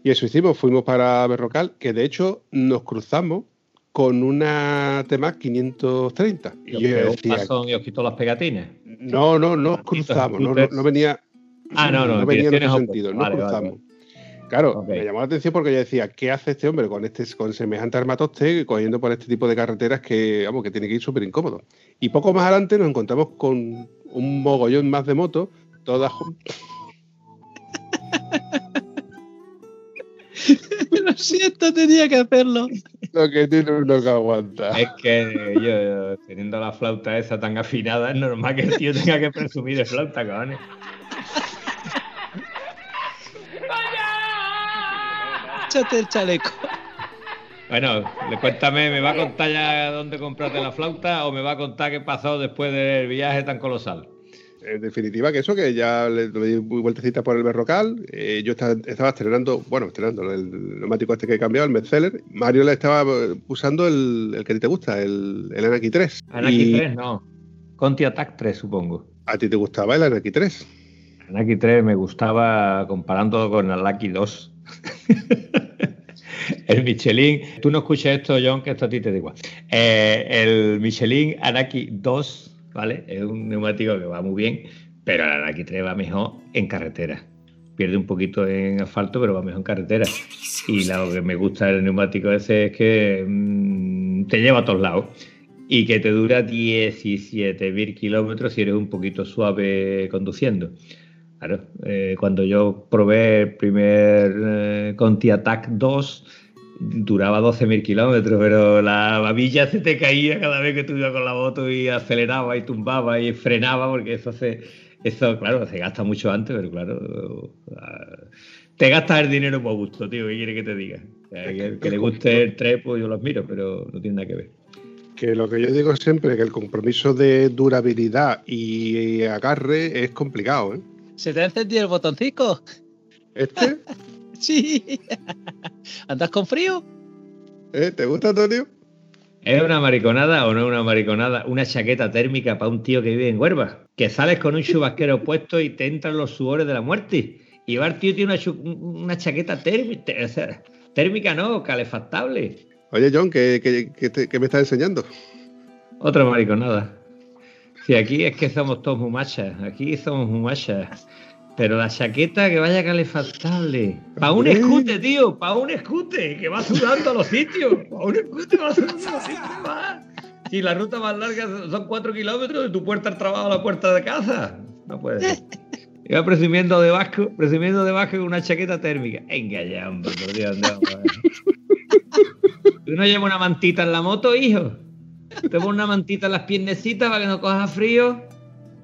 Y eso hicimos, fuimos para Berrocal, que de hecho nos cruzamos con una T-Max 530. Y yo decía, pasón y os quitó las pegatinas. no, no, no cruzamos, no, no, no venía, Ah, no, no, no venía en ese sentido, no Vale, vale, cruzamos. Claro, me llamó la atención porque yo decía, ¿qué hace este hombre con este con semejante armatoste cogiendo por este tipo de carreteras que, vamos, que tiene que ir súper incómodo? Y poco más adelante nos encontramos con un mogollón más de motos, todas Lo siento, tenía que hacerlo. lo que tiene uno que aguanta. Es que yo, teniendo la flauta esa tan afinada, es normal que el tío tenga que presumir de flauta, cabrones. Échate el chaleco. Bueno, le cuéntame, ¿me va a contar ya dónde compraste la flauta o me va a contar qué pasó después del viaje tan colosal? En definitiva, que eso, que ya le le di vueltecita por el berrocal. eh, yo estaba, estaba estrenando, bueno, estrenando el neumático este que he cambiado, el Metzeler. Mario le estaba eh, usando el, el que a ti te gusta, el, el Anaki 3. Anaki Y 3, no. Conti Attack 3, supongo. A ti te gustaba el Anaki 3. Anaki 3 me gustaba comparándolo con el Anaki 2. el Michelin, tú no escuches esto, John, que esto a ti te da igual. Eh, el Michelin Anaki 2, ¿vale? Es un neumático que va muy bien, pero el Anaki 3 va mejor en carretera. Pierde un poquito en asfalto, pero va mejor en carretera. Y lo que me gusta del neumático ese es que mm, te lleva a todos lados y que te dura 17.000 kilómetros si eres un poquito suave conduciendo. Claro, eh, cuando yo probé el primer eh, Conti Attack 2, duraba 12.000 kilómetros, pero la babilla se te caía cada vez que tú ibas con la moto y aceleraba y tumbaba y frenaba, porque eso se, eso, claro, se gasta mucho antes, pero claro, ah, te gastas el dinero por gusto, tío, ¿qué quiere que te diga? Que, le guste el tres, pues yo lo admiro, pero no tiene nada que ver. Que lo que yo digo siempre, que el compromiso de durabilidad y agarre es complicado, ¿eh? ¿Se te ha encendido el botoncito? ¿Este? Sí. ¿Andas con frío? ¿Eh? ¿Te gusta, Antonio? ¿Es una mariconada o no es una mariconada? Una chaqueta térmica para un tío que vive en Huerva. Que sales con un chubasquero puesto y te entran los sudores de la muerte. Y va el tío tiene una, una chaqueta térmica. O sea, térmica no, calefactable. Oye, John, ¿qué, qué- qué te- qué me estás enseñando? Otra mariconada. Sí, aquí es que somos todos muy machas. Aquí somos muy machas. Pero la chaqueta que vaya calefactable. Para un escute, tío. Para un escute. Que va sudando a los sitios. Para un escute va sudando a los sitios. va. Si la ruta más larga son cuatro kilómetros de tu puerta al trabajo a la puerta de casa. No puede ser. Iba presumiendo de vasco, presumiendo de vasco con una chaqueta térmica. Venga ya, hombre, por Dios. ¿Tú no llevas una mantita en la moto, hijo? ¿Te una mantita en las piernecitas para que no cojas frío?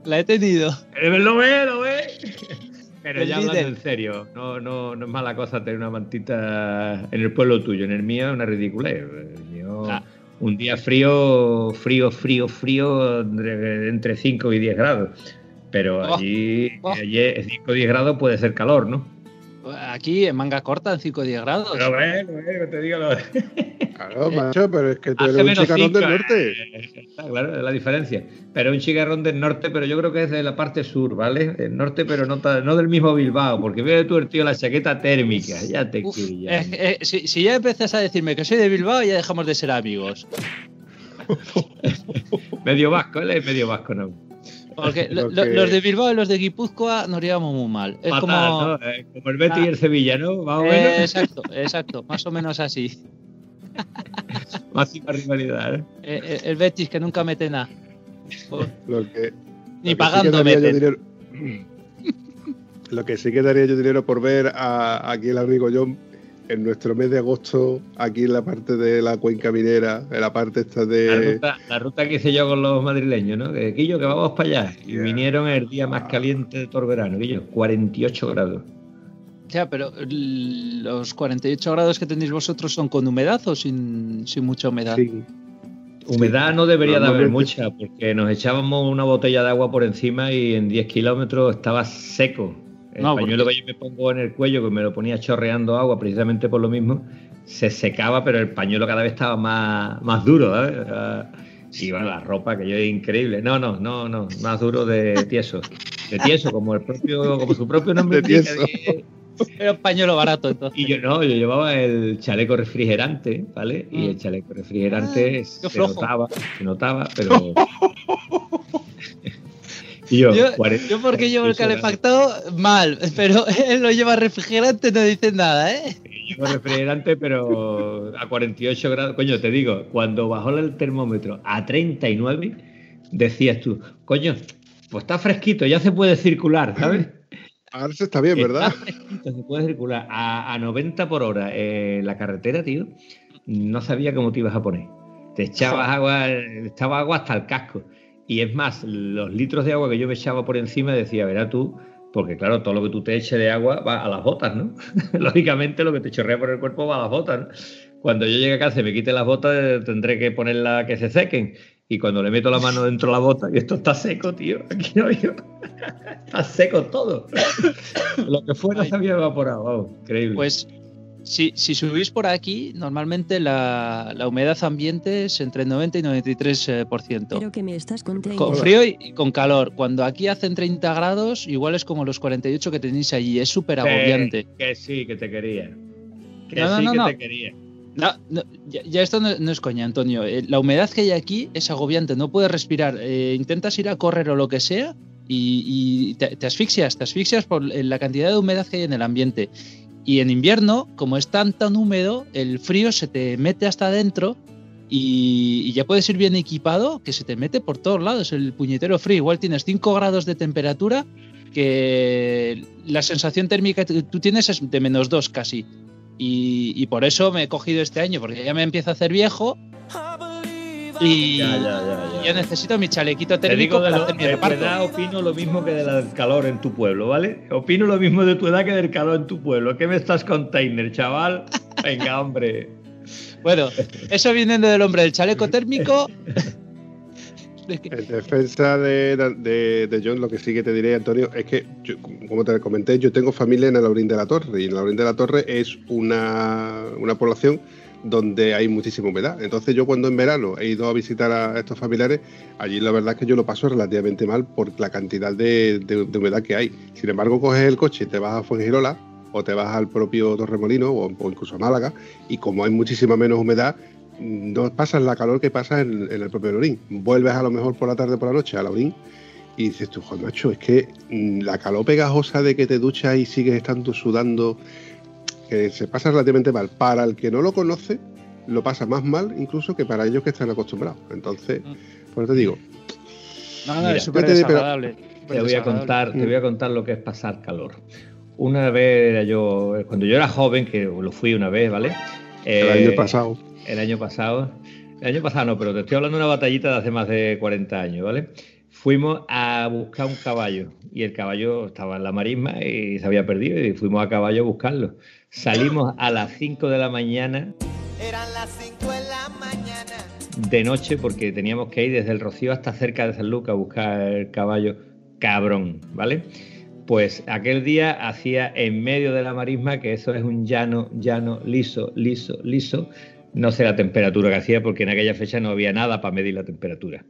La he tenido. Eh, Lo ve, lo ve. Pero El ya hablando líder. en serio, no, no, no es mala cosa tener una mantita en el pueblo tuyo. En el mío es una mío, Ah. Un día frío, frío, frío, frío, entre, entre 5 y 10 grados. Pero Oh, allí, oh. allí 5 o 10 grados puede ser calor, ¿no? Aquí en manga corta en 5 o 10 grados. Pero ve, que te digo lo Claro, macho, pero es que tú eres un menos chicarrón del norte. eh, claro, es la diferencia. Pero un chicarrón del norte, pero yo creo que es de la parte sur, ¿vale? El norte, pero no, del mismo Bilbao, porque veo tú el tío la chaqueta térmica. Ya te Uf, eh, eh, si, si ya empiezas a decirme que soy de Bilbao, ya dejamos de ser amigos. Medio vasco, él es medio vasco, ¿no? Porque Lo lo- lo- que- los de Bilbao y los de Guipúzcoa nos llevamos muy mal. Es Fatal, como. ¿no? Eh, como el Betis y el Sevilla, ¿no? Más o Eh, menos. exacto, exacto, más o menos así. Máxima rivalidad, ¿eh? Eh, eh, el Betis que nunca mete nada. Lo que, Ni lo que sí que pagando dinero- Lo que sí que daría yo dinero por ver a, aquí el amigo John en nuestro mes de agosto, aquí en la parte de la cuenca minera, en la parte esta de. La ruta, que hice yo con los madrileños, ¿no? Que Quillo, que vamos para allá. Y vinieron el día más caliente de todo el verano, Quillo, 48 grados. Ya, pero los 48 grados que tenéis vosotros son con humedad o sin, mucha humedad? Sí. Humedad no debería de haber mucha, porque nos echábamos una botella de agua por encima y en 10 kilómetros estaba seco. El pañuelo que yo me pongo en el cuello, que me lo ponía chorreando agua precisamente por lo mismo, se secaba, pero el pañuelo cada vez estaba más, más duro. Y bueno, la ropa, que yo es increíble. No, no, no, no, más duro de tieso. De tieso, como el propio, como su propio nombre indica, era un pañuelo barato entonces. Y yo no, yo llevaba el chaleco refrigerante, ¿vale? Y el mm. chaleco refrigerante ah, se notaba, se notaba, pero. yo, yo, porque llevo el calefactado mal, pero él lo lleva refrigerante, no dice nada, ¿eh? Llevo refrigerante, pero a 48 grados. Coño, te digo, cuando bajó el termómetro a 39, decías tú, coño, pues está fresquito, ya se puede circular, ¿sabes? Ahora se está bien, ¿verdad? se puede circular a, 90 por hora en la carretera, tío. No sabía cómo te ibas a poner. Te echabas agua, echaba agua hasta el casco. Y es más, los litros de agua que yo me echaba por encima decía, verá tú, porque claro, todo lo que tú te eches de agua va a las botas, ¿no? Lógicamente lo que te chorrea por el cuerpo va a las botas, ¿no? Cuando yo llegue a casa y me quite las botas, tendré que ponerla que se sequen. Y cuando le meto la mano dentro de la bota, y esto está seco, tío, aquí no yo. está seco todo. Lo que fuera se había evaporado, increíble. Pues si, si, subís por aquí, normalmente la, humedad ambiente es entre 90 y 93%. Pero que me estás. Con frío y con calor. Cuando aquí hacen 30 grados, igual es como los 48 que tenéis allí. Es súper agobiante. Que, sí, que te quería. Que sí, que te quería. No, ya, esto no, es coña, Antonio. Eh, la humedad que hay aquí es agobiante, no puedes respirar. Eh, intentas ir a correr o lo que sea y, te, asfixias, te asfixias por la cantidad de humedad que hay en el ambiente. Y en invierno, como es tan tan húmedo, el frío se te mete hasta adentro y, ya puedes ir bien equipado, que se te mete por todos lados el puñetero frío. Igual tienes 5 grados de temperatura, que la sensación térmica que tú tienes es de menos 2 casi. Y, por eso me he cogido este año, porque ya me empiezo a hacer viejo. Y ya, necesito mi chalequito térmico de, para edad opino lo mismo que del calor en tu pueblo, ¿vale? Opino lo mismo de tu edad que del calor en tu pueblo. ¿Qué me estás container, chaval? Venga, hombre. Bueno, eso viene del hombre del chaleco térmico. En defensa de, John, lo que sí que te diré, Antonio, es que, como te comenté, yo tengo familia en el Laurín de la Torre y en el Laurín de la Torre es una, población donde hay muchísima humedad. Entonces yo cuando en verano he ido a visitar a estos familiares, allí la verdad es que yo lo paso relativamente mal por la cantidad de, humedad que hay. Sin embargo, coges el coche y te vas a Fuengirola o te vas al propio Torremolino o, o incluso a Málaga y como hay muchísima menos humedad, no pasas la calor que pasa en, el propio Lorín. Vuelves a lo mejor por la tarde por la noche a Lorín y dices tú, joder, macho, es que mm, la calor pegajosa de que te duchas y sigues estando sudando, que se pasa relativamente mal. Para el que no lo conoce, lo pasa más mal incluso que para ellos que están acostumbrados. Entonces, mm. por eso te digo. No, no, es súper desagradable. Te voy, a contar, te voy a contar lo que es pasar calor. Una vez era yo, cuando yo era joven, que lo fui una vez, ¿vale? el año eh, pasado el año pasado. El año pasado no, pero te estoy hablando de una batallita de hace más de 40 años, ¿vale? Fuimos a buscar un caballo y el caballo estaba en la marisma y se había perdido y fuimos a caballo a buscarlo. Salimos a las 5 de la mañana. Eran las 5 de la mañana. De noche porque teníamos que ir desde el Rocío hasta cerca de San Lucas a buscar el caballo cabrón, ¿vale? Pues aquel día hacía en medio de la marisma, que eso es un llano, llano, liso, liso, liso, no sé la temperatura que hacía porque en aquella fecha no había nada para medir la temperatura.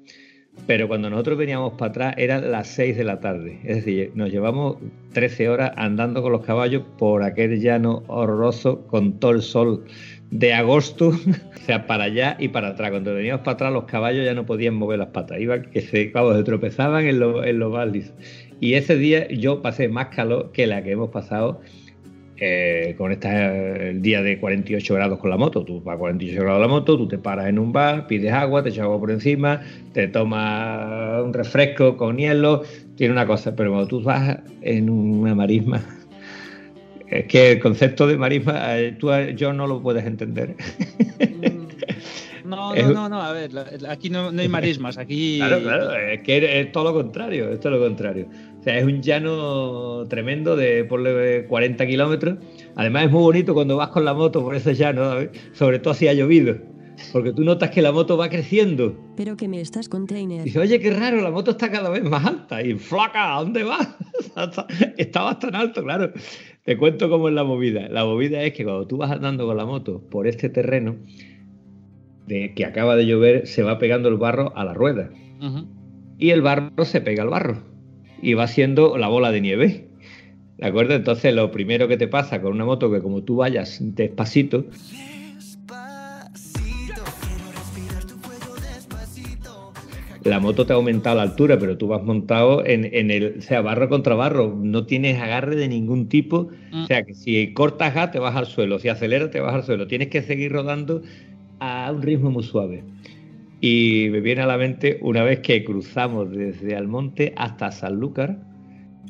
Pero cuando nosotros veníamos para atrás eran las 6 de la tarde. Es decir, nos llevamos 13 horas andando con los caballos por aquel llano horroroso con todo el sol de agosto, o sea, para allá y para atrás. Cuando veníamos para atrás los caballos ya no podían mover las patas, iban que se, se tropezaban en, en los valles. Y ese día yo pasé más calor que la que hemos pasado eh, con este el día de 48 grados con la moto. Tú vas a 48 grados la moto, tú te paras en un bar, pides agua, te echas agua por encima, te tomas un refresco con hielo, tiene una cosa, pero cuando tú vas en una marisma Es que el concepto de marisma, eh, tú yo no lo puedes entender. Mm, no, no, no, no, a ver, aquí no, hay marismas, aquí... Claro, claro, es que es todo lo contrario, es todo lo contrario. O sea, es un llano tremendo de por 40 kilómetros. Además es muy bonito cuando vas con la moto por ese llano, sobre todo si ha llovido. Porque tú notas que la moto va creciendo. Pero que me estás container. Dice, oye, qué raro, la moto está cada vez más alta. Y flaca, ¿a dónde vas? Estabas tan alto, claro. Te cuento cómo es la movida. La movida es que cuando tú vas andando con la moto por este terreno de que acaba de llover, se va pegando el barro a la rueda. Y el barro se pega al barro. Y va siendo la bola de nieve. ¿De acuerdo? Entonces, lo primero que te pasa con una moto que como tú vayas despacito, la moto te ha aumentado la altura, pero tú vas montado en, el, o sea, barro contra barro, no tienes agarre de ningún tipo, o sea, que si cortas gas te vas al suelo, si aceleras te vas al suelo, tienes que seguir rodando a un ritmo muy suave. Y me viene a la mente una vez que cruzamos desde Almonte hasta Sanlúcar,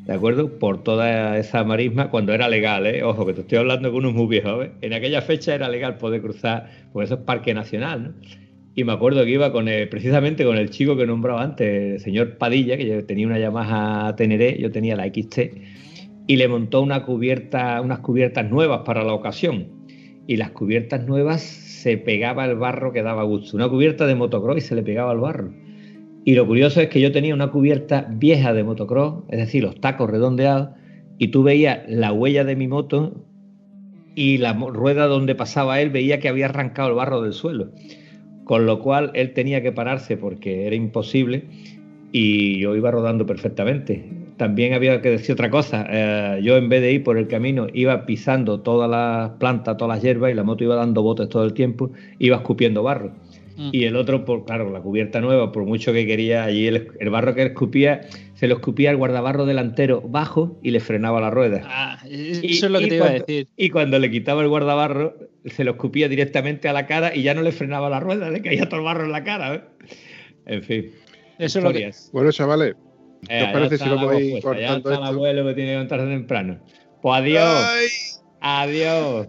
¿de acuerdo? Por toda esa marisma, cuando era legal, ¿eh? Ojo, que te estoy hablando con unos muy viejos, ¿eh? En aquella fecha era legal poder cruzar, por eso es parque nacional, ¿no? Y me acuerdo que iba con precisamente con el chico que nombraba antes, el señor Padilla, que yo tenía una Yamaha Teneré, yo tenía la XT, y le montó una cubierta, unas cubiertas nuevas para la ocasión. Y las cubiertas nuevas se pegaba el barro que daba gusto. Una cubierta de motocross y se le pegaba el barro. Y lo curioso es que yo tenía una cubierta vieja de motocross, es decir, los tacos redondeados, y tú veías la huella de mi moto y la rueda donde pasaba él veía que había arrancado el barro del suelo con lo cual él tenía que pararse porque era imposible y yo iba rodando perfectamente. También había que decir otra cosa, eh, yo en vez de ir por el camino iba pisando todas las plantas, todas las hierbas y la moto iba dando botes todo el tiempo, iba escupiendo barro. Mm. Y el otro, por claro, la cubierta nueva, por mucho que quería, allí el, barro que escupía, se lo escupía el guardabarro delantero bajo y le frenaba la rueda. Ah, eso es lo que te iba a decir. Y cuando le quitaba el guardabarro, se lo escupía directamente a la cara y ya no le frenaba la rueda, le caía todo el barro en la cara. ¿eh? En fin. Eso es lo que... Bueno, chavales, ¿qué os parece si lo voy cortando Ya está el abuelo que tiene que levantarse temprano. Pues adiós. Adiós.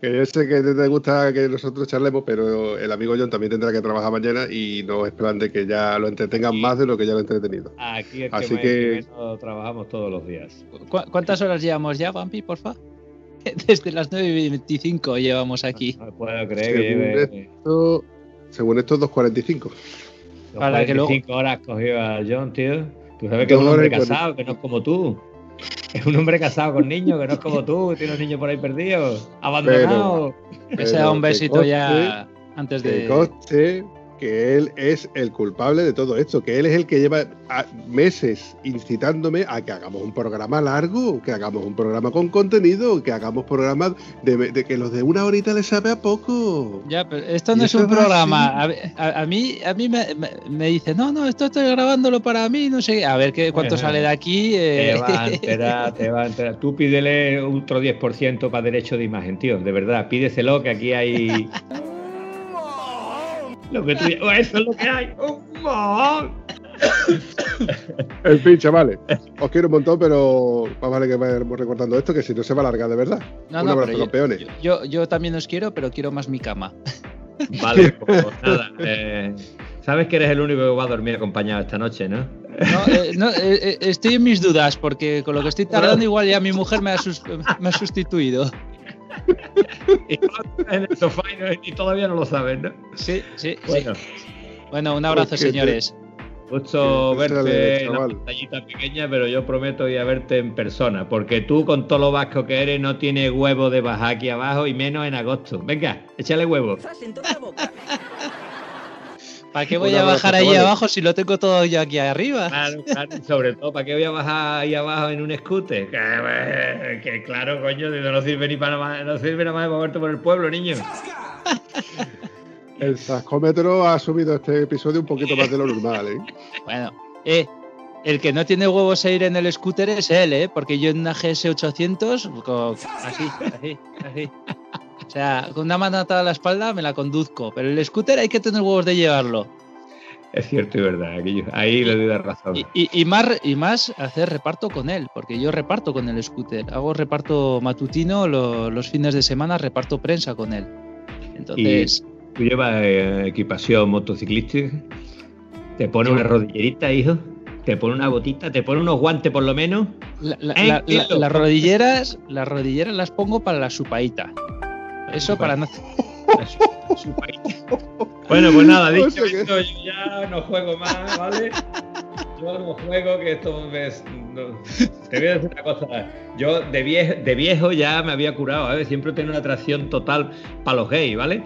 Que yo sé que te gusta que nosotros charlemos, pero el amigo John también tendrá que trabajar mañana y no esperan de que ya lo entretengan más de lo que ya lo he entretenido. Aquí es Así que, trabajamos todos los días. ¿Cuántas horas llevamos ya, Vampi, porfa? Desde las 9 y 25 llevamos aquí. No, puedo creer según Esto, según esto, 2.45. 2.45 horas cogió a John, tío. Tú sabes que es un hombre casado, que no es como tú. Es un hombre casado con niños, que no es como tú, que tiene un niño por ahí perdido, abandonado. Que sea un besito ya antes de. Coste, que él es el culpable de todo esto, que él es el que lleva meses incitándome a que hagamos un programa largo, que hagamos un programa con contenido, que hagamos programas de, que los de una horita les sabe a poco. Ya, pero esto no es un programa. A, mí, a mí me, dice, no, no, esto estoy grabándolo para mí, no sé, a ver qué, cuánto sale de aquí. Te eh". va a enterar, te va a enterar. Tú pídele otro 10% para derecho de imagen, tío, de verdad, pídeselo, que aquí hay... Lo que tú, eso es lo que hay. ¡Un En fin, chavales, os quiero un montón, pero más vale que vayamos recortando esto, que si no se va a alargar de verdad. No, un abrazo, campeones. Yo, yo, también os quiero, pero quiero más mi cama. Vale, pues nada. Eh, Sabes que eres el único que va a dormir acompañado esta noche, ¿no? No, eh, no eh, estoy en mis dudas, porque con lo que estoy tardando, igual ya mi mujer me ha, me ha sustituido. Y, todavía no lo sabes, ¿no? Sí, sí. Bueno, bueno un abrazo, señores. Gusto verte en una pantallita pequeña, pero yo prometo ir a verte en persona, porque tú con todo lo vasco que eres no tienes huevo de bajar aquí abajo y menos en agosto. Venga, échale huevo. ¿Para qué voy a bajar ahí abajo si lo tengo todo yo aquí arriba? Claro, claro, sobre todo, ¿para qué voy a bajar ahí abajo en un scooter? Que, claro, coño, no sirve ni para nada, no sirve nada más de moverte por el pueblo, niño. El sascómetro ha subido este episodio un poquito más de lo normal, ¿eh? Bueno, eh, el que no tiene huevos a ir en el scooter es él, ¿eh? Porque yo en una GS800, así, así, así. O sea, con una mano atada a la espalda me la conduzco, pero el scooter hay que tener huevos de llevarlo. Es cierto y verdad, ahí le doy la razón. Y, más, y más hacer reparto con él, porque yo reparto con el scooter. Hago reparto matutino, los fines de semana reparto prensa con él. Entonces. ¿Tú llevas eh, equipación motociclística? ¿Te pone una rodillerita, hijo? ¿Te pone una botita? ¿Te pone unos guantes por lo menos? ¿Eh? las rodilleras las rodilleras las pongo para la supaita. Eso para no. Bueno, pues nada, dicho esto, yo ya no juego más, ¿vale? Yo no juego, que esto me, Te voy a decir una cosa. Yo de viejo, de viejo ya me había curado, ¿vale? Siempre tengo una atracción total para los gays, ¿vale?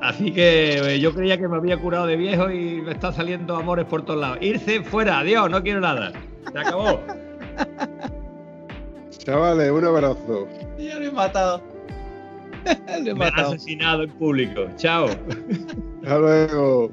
Así que eh, yo creía que me había curado de viejo y me está saliendo amores por todos lados. Irse fuera, adiós, no quiero nada. Se acabó. Chavales, un abrazo. Ya lo he matado. me matado. asesinado en público. Chao. Hasta luego.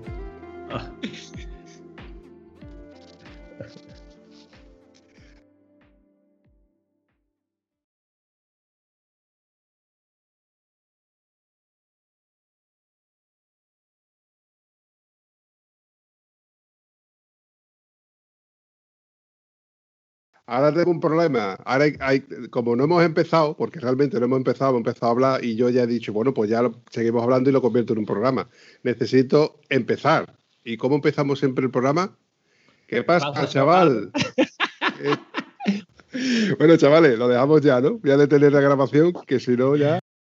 Ahora tengo un problema. Ahora hay, como no hemos empezado, porque realmente no hemos empezado, hemos empezado a hablar y yo ya he dicho, bueno, pues ya seguimos hablando y lo convierto en un programa. Necesito empezar. ¿Y cómo empezamos siempre el programa? ¿Qué pasa, chaval? Eh, bueno, chavales, lo dejamos ya, ¿no? Voy a detener la grabación, que si no ya...